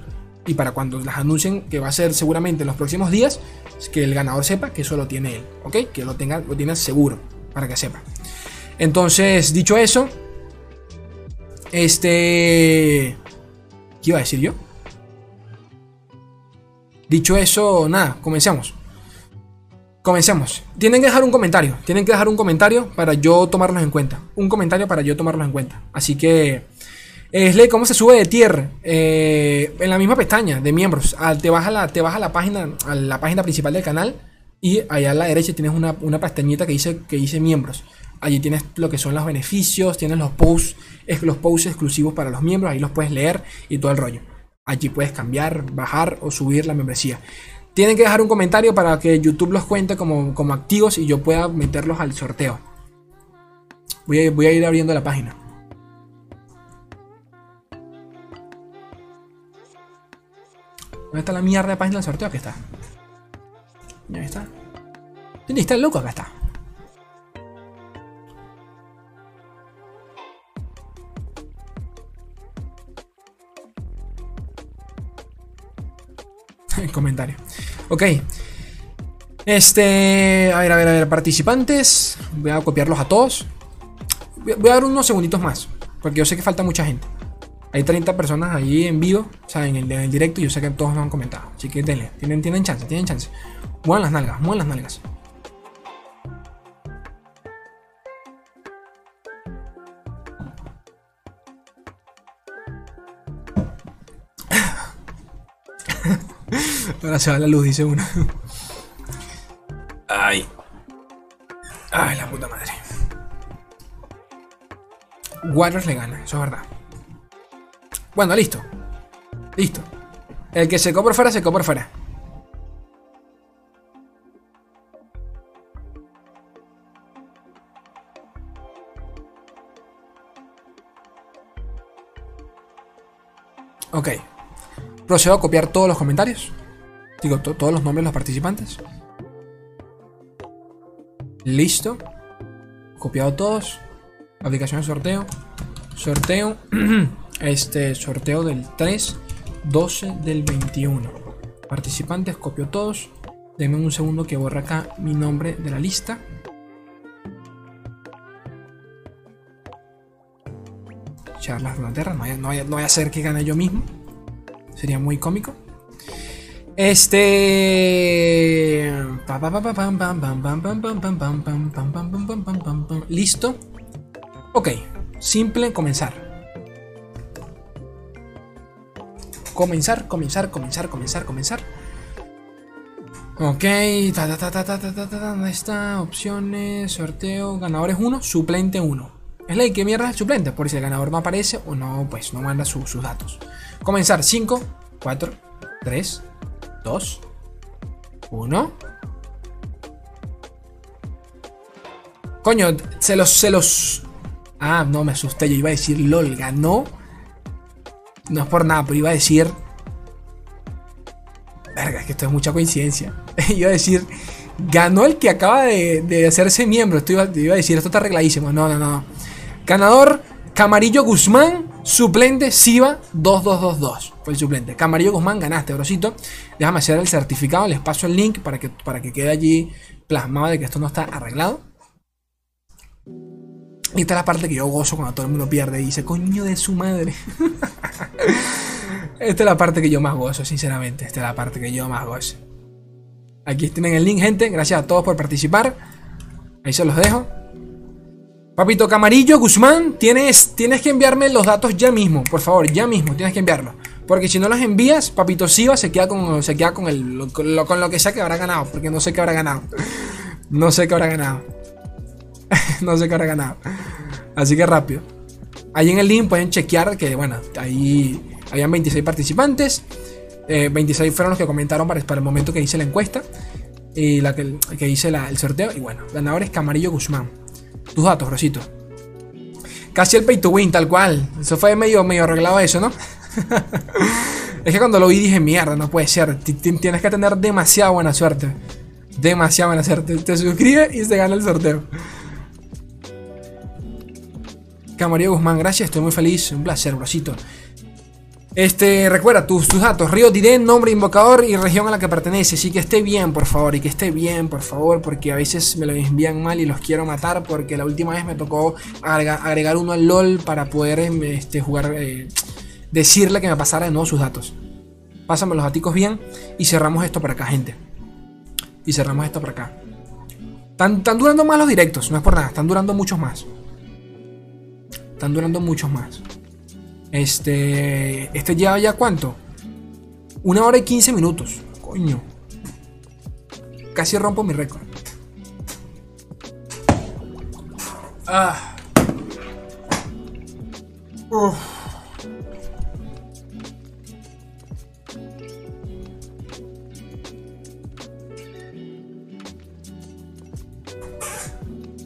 Y para cuando las anuncien, que va a ser seguramente en los próximos días, que el ganador sepa que eso lo tiene él, ¿ok? Que lo tenga, lo tiene seguro, para que sepa. Entonces, dicho eso, este... ¿Qué iba a decir yo? Dicho eso, nada, comencemos. Comencemos. Tienen que dejar un comentario. Tienen que dejar un comentario para yo tomarlos en cuenta. Un comentario para yo tomarlos en cuenta. Así que. Eh, Slay, ¿cómo se sube de tier? Eh, en la misma pestaña de miembros. Ah, te vas a la, te vas la página, a la página principal del canal. Y allá a la derecha tienes una, una pestañita que dice, que dice miembros. Allí tienes lo que son los beneficios, tienes los posts, los posts exclusivos para los miembros, ahí los puedes leer y todo el rollo. Allí puedes cambiar, bajar o subir la membresía. Tienen que dejar un comentario para que YouTube los cuente como, como activos y yo pueda meterlos al sorteo. Voy a, voy a ir abriendo la página. ¿Dónde está la mierda de página del sorteo? Aquí está. Ahí está. ¿Dónde está el loco? Acá está. en comentarios. Ok. Este. A ver, a ver, a ver. Participantes. Voy a copiarlos a todos. Voy a dar unos segunditos más. Porque yo sé que falta mucha gente. Hay 30 personas ahí en vivo, o sea, en el, directo, y yo sé que todos lo han comentado. Así que denle, tienen, tienen chance, tienen chance. Muevan las nalgas, muevan las nalgas. Ahora se va la luz, dice uno. Ay. Ay, la puta madre. Waters le gana, eso es verdad. Bueno, listo. Listo. El que secó por fuera, secó por fuera. Ok. Procedo a copiar todos los comentarios. Digo, todos los nombres de los participantes. Listo. Copiado todos. Aplicación de sorteo. Sorteo. este sorteo del 3, 12 del 21. Participantes, copio todos. Denme un segundo que borra acá mi nombre de la lista. Charlas de Inglaterra, no voy, a, no voy a hacer que gane yo mismo. Sería muy cómico. Este. Listo. Ok. Simple comenzar. Comenzar, comenzar, comenzar, comenzar, comenzar. Ok, ¿dónde está? Opciones, sorteo, ganadores 1, suplente 1. Es ley, ¿qué mierda el suplente? Por si el ganador no aparece o no, pues no manda sus datos. Comenzar, 5, 4, 3, 2, 1. Coño, se los, se los... Ah, no, me asusté, yo iba a decir LOL, ganó. No es por nada, pero iba a decir... Verga, es que esto es mucha coincidencia. iba a decir, ganó el que acaba de, hacerse miembro. Esto iba, iba, a decir, esto está arregladísimo. No, no, no. Ganador, Camarillo Guzmán, suplente, Siva 2222. Fue el suplente. Camarillo Guzmán, ganaste, brosito. Déjame hacer el certificado, les paso el link para que, para que quede allí plasmado de que esto no está arreglado. Esta es la parte que yo gozo cuando todo el mundo pierde y dice, coño de su madre. esta es la parte que yo más gozo, sinceramente. Esta es la parte que yo más gozo. Aquí tienen el link, gente. Gracias a todos por participar. Ahí se los dejo. Papito Camarillo, Guzmán, tienes, tienes que enviarme los datos ya mismo, por favor, ya mismo, tienes que enviarlos. Porque si no los envías, Papito Siva se queda con, se queda con, el, con, lo, que sea que habrá ganado, porque no sé qué habrá ganado. No sé qué habrá ganado. no sé qué habrá ganado. Así que rápido. Ahí en el link pueden chequear que, bueno, ahí habían 26 participantes. 26 eh, fueron los que comentaron para, el momento que hice la encuesta. Y la que, que hice el sorteo. Y bueno, ganador es Camarillo Guzmán. Tus datos, Rosito. Casi el pay to win, tal cual. Eso fue medio, medio arreglado eso, ¿no? es que cuando lo vi dije, mierda, no puede ser. Tienes que tener demasiada buena suerte. Demasiada buena suerte. Te suscribe y se gana el sorteo. Camarillo Guzmán, gracias, estoy muy feliz. Un placer, brosito. Este, recuerda tus, tus datos, Río Diden, nombre, invocador y región a la que pertenece. Así que esté bien, por favor, y que esté bien, por favor, porque a veces me lo envían mal y los quiero matar. Porque la última vez me tocó agregar uno al LOL para poder este, jugar, eh, decirle que me pasara de nuevo sus datos. Pásame los datos bien y cerramos esto por acá, gente. Y cerramos esto por acá. Están, están durando más los directos, no es por nada, están durando muchos más. Están durando muchos más. Este. Este lleva ya cuánto? Una hora y 15 minutos. Coño. Casi rompo mi récord. Ah.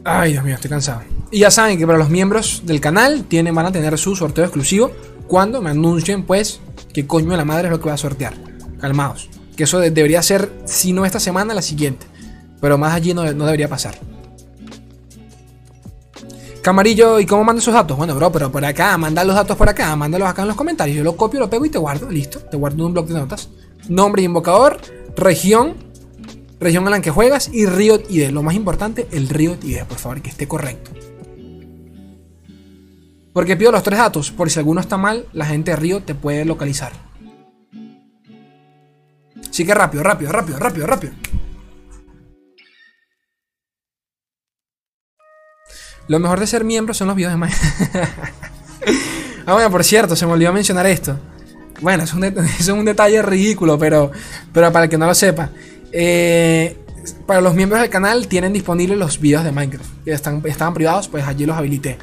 Ay, Dios mío, estoy cansado. Y ya saben que para los miembros del canal tienen, van a tener su sorteo exclusivo cuando me anuncien, pues, qué coño de la madre es lo que va a sortear. Calmados. Que eso debería ser, si no esta semana, la siguiente. Pero más allí no, debería pasar. Camarillo, ¿y cómo mando esos datos? Bueno, bro, pero por acá, manda los datos por acá, mándalos acá en los comentarios. Yo los copio, lo pego y te guardo, listo. Te guardo en un blog de notas. nombre invocador, región, región en la que juegas y Riot ID. Lo más importante, el Riot ID, por favor, que esté correcto. Porque pido los tres datos, por si alguno está mal, la gente de Riot te puede localizar. Así que rápido, rápido, rápido, rápido, rápido. Lo mejor de ser miembro son los videos de Minecraft. ah, bueno, por cierto, se me olvidó mencionar esto. Bueno, es un, es un detalle ridículo, pero, pero para el que no lo sepa. Eh, para los miembros del canal tienen disponibles los videos de Minecraft. Que están, estaban privados, pues allí los habilité.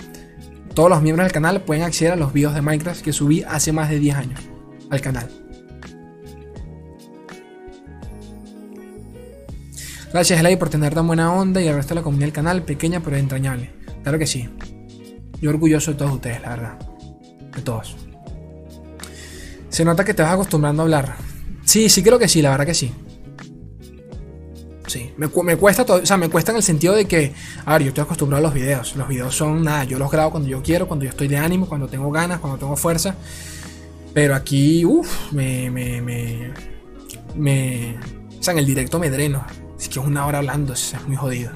Todos los miembros del canal pueden acceder a los videos de Minecraft que subí hace más de 10 años al canal. Gracias, Elay, por tener tan buena onda y al resto de la comunidad del canal, pequeña pero entrañable. Claro que sí. Yo orgulloso de todos ustedes, la verdad. De todos. Se nota que te vas acostumbrando a hablar. Sí, sí creo que sí, la verdad que sí. Sí, me, cuesta todo, o sea, me cuesta en el sentido de que, a ver, yo estoy acostumbrado a los videos. Los videos son nada, yo los grabo cuando yo quiero, cuando yo estoy de ánimo, cuando tengo ganas, cuando tengo fuerza. Pero aquí, uff, me, me, me, me, o sea, en el directo me dreno. Es que es una hora hablando, es muy jodido.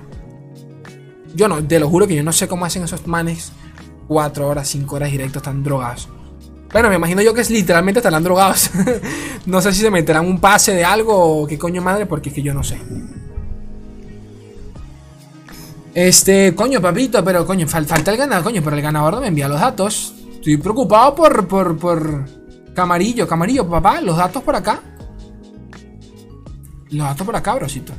Yo no, te lo juro que yo no sé cómo hacen esos manes 4 horas, 5 horas directos tan drogados. Bueno, me imagino yo que es literalmente estarán drogados. no sé si se meterán un pase de algo o qué coño madre, porque es que yo no sé. Este, coño, papito, pero coño, falta el ganador, coño, pero el ganador no me envía los datos. Estoy preocupado por, por, por Camarillo, Camarillo, papá, los datos por acá. Los datos por acá, brosito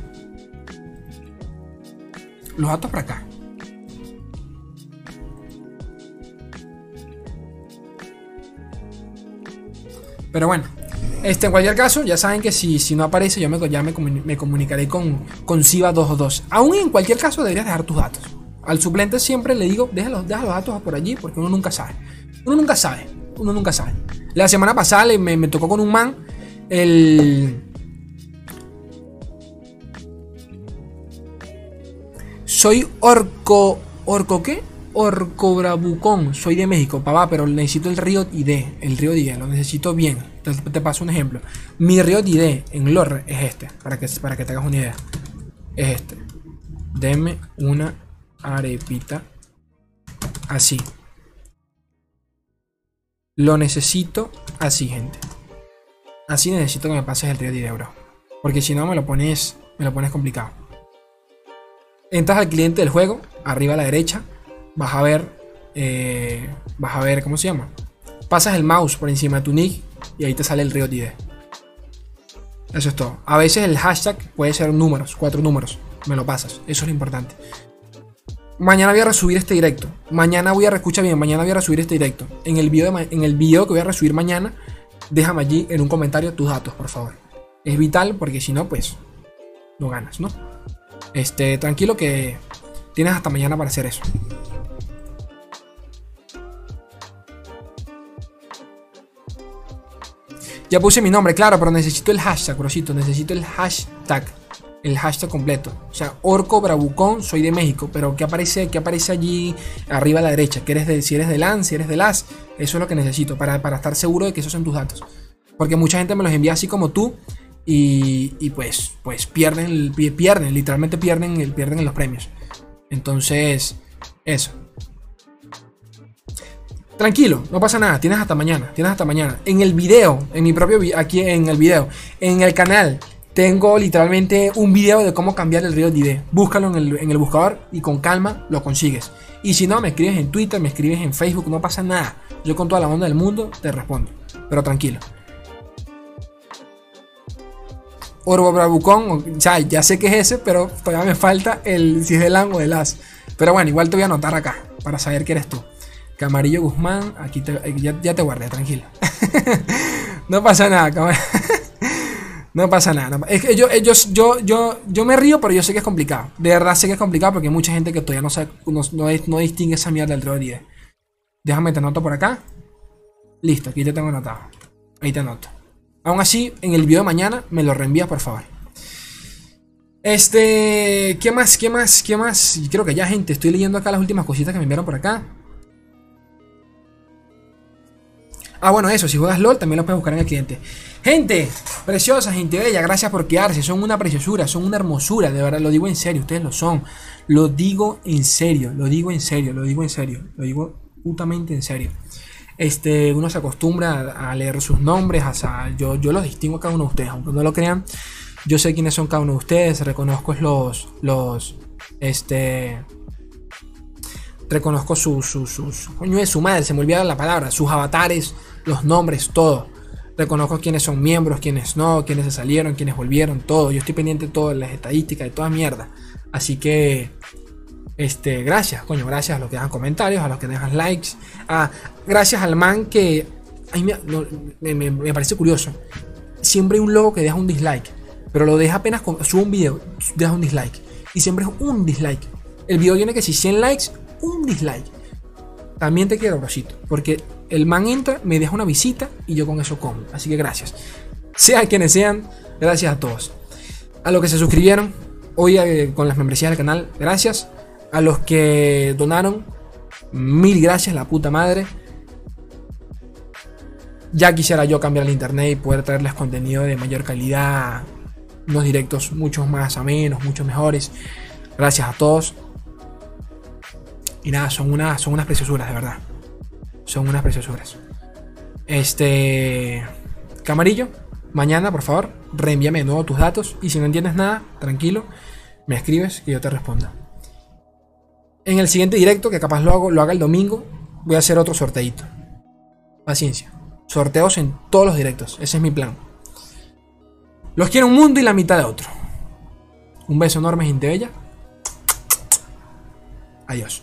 los datos para acá. Pero bueno, este, en cualquier caso, ya saben que si, si no aparece, yo me, ya me, comunicaré con, con Siva22. Aún en cualquier caso, deberías dejar tus datos. Al suplente siempre le digo, deja los, deja los datos por allí, porque uno nunca sabe. Uno nunca sabe. Uno nunca sabe. La semana pasada me, me tocó con un man el Soy orco. ¿Orco qué? Orco Bravucón. Soy de México, papá, pero necesito el río ID. El río ID, lo necesito bien. Te, paso un ejemplo. Mi río ID en lore es este. Para que, para que te hagas una idea. Es este. Deme una arepita. Así. Lo necesito así, gente. Así necesito que me pases el río ID, bro. Porque si no me lo pones. Me lo pones complicado. Entras al cliente del juego, arriba a la derecha, vas a ver, eh, vas a ver, ¿cómo se llama? Pasas el mouse por encima de tu nick y ahí te sale el Riot ID. Eso es todo. A veces el hashtag puede ser números, cuatro números. Me lo pasas. Eso es lo importante. Mañana voy a resubir este directo. Mañana voy a escucha bien, mañana voy a resubir este directo. En el video en el video que voy a resubir mañana, déjame allí en un comentario tus datos, por favor. Es vital porque si no, pues no ganas, ¿no? Este, tranquilo que tienes hasta mañana para hacer eso. Ya puse mi nombre, claro, pero necesito el hashtag, brosito. Necesito el hashtag. El hashtag completo. O sea, Orco Bravucón, soy de México. Pero ¿qué aparece, qué aparece allí arriba a la derecha? ¿Que eres si eres de LAN, si eres de LAS. Eso es lo que necesito para, para estar seguro de que esos son tus datos. Porque mucha gente me los envía así como tú. Y, pues, pues pierden, pierden, literalmente pierden, pierden en los premios. Entonces, eso. Tranquilo, no pasa nada, tienes hasta mañana, tienes hasta mañana. En el video, en mi propio aquí en el video, en el canal, tengo literalmente un video de cómo cambiar el río de ID. Búscalo en el, en el buscador y con calma lo consigues. Y si no, me escribes en Twitter, me escribes en Facebook, no pasa nada. Yo con toda la onda del mundo te respondo. Pero tranquilo. Orbo Bravucón, ya, ya sé que es ese, pero todavía me falta el si es del ángulo o del as. Pero bueno, igual te voy a anotar acá para saber que eres tú. Camarillo Guzmán, aquí te, eh, ya, te guardé, tranquilo. no pasa nada, No pasa nada. Es que yo, ellos, yo, yo, yo me río, pero yo sé que es complicado. De verdad sé que es complicado porque hay mucha gente que todavía no, no, no, distingue esa mierda del droid. Déjame te anoto por acá. Listo, aquí te tengo anotado. Ahí te anoto. Aún así, en el video de mañana me lo reenvías, por favor. Este, ¿qué más? ¿Qué más? ¿Qué más? Creo que ya, gente, estoy leyendo acá las últimas cositas que me enviaron por acá. Ah, bueno, eso, si juegas LOL también lo puedes buscar en el cliente. Gente, preciosa, gente bella, gracias por quedarse. Son una preciosura, son una hermosura, de verdad, lo digo en serio, ustedes lo son. Lo digo en serio, lo digo en serio, lo digo en serio, lo digo putamente en serio. Este, uno se acostumbra a leer sus nombres, a, yo, yo los distingo a cada uno de ustedes, aunque no lo crean. Yo sé quiénes son cada uno de ustedes, reconozco los, los, este, reconozco sus, sus, sus, coño de su madre, se me olvidaba la palabra, sus avatares, los nombres, todo. Reconozco quiénes son miembros, quiénes no, quiénes se salieron, quiénes volvieron, todo. Yo estoy pendiente de todas las estadísticas, de toda mierda. Así que, este, gracias, coño, gracias a los que dejan comentarios, a los que dejan likes. Ah, gracias al man que, me, me, parece curioso. Siempre hay un logo que deja un dislike, pero lo deja apenas, con, sube un video, deja un dislike. Y siempre es un dislike. El video tiene que si 100 likes, un dislike. También te quiero, Rosito, porque el man entra, me deja una visita y yo con eso como. Así que gracias. Sean quienes sean, gracias a todos. A los que se suscribieron hoy eh, con las membresías del canal, gracias. A los que donaron, mil gracias, la puta madre. Ya quisiera yo cambiar el internet y poder traerles contenido de mayor calidad, unos directos mucho más amenos, mucho mejores. Gracias a todos. Y nada, son, una, son unas preciosuras, de verdad. Son unas preciosuras. Este. Camarillo, mañana, por favor, reenvíame de nuevo tus datos. Y si no entiendes nada, tranquilo, me escribes que yo te responda. En el siguiente directo, que capaz lo hago, lo haga el domingo, voy a hacer otro sorteito. Paciencia. Sorteos en todos los directos. Ese es mi plan. Los quiero un mundo y la mitad de otro. Un beso enorme, gente bella. Adiós.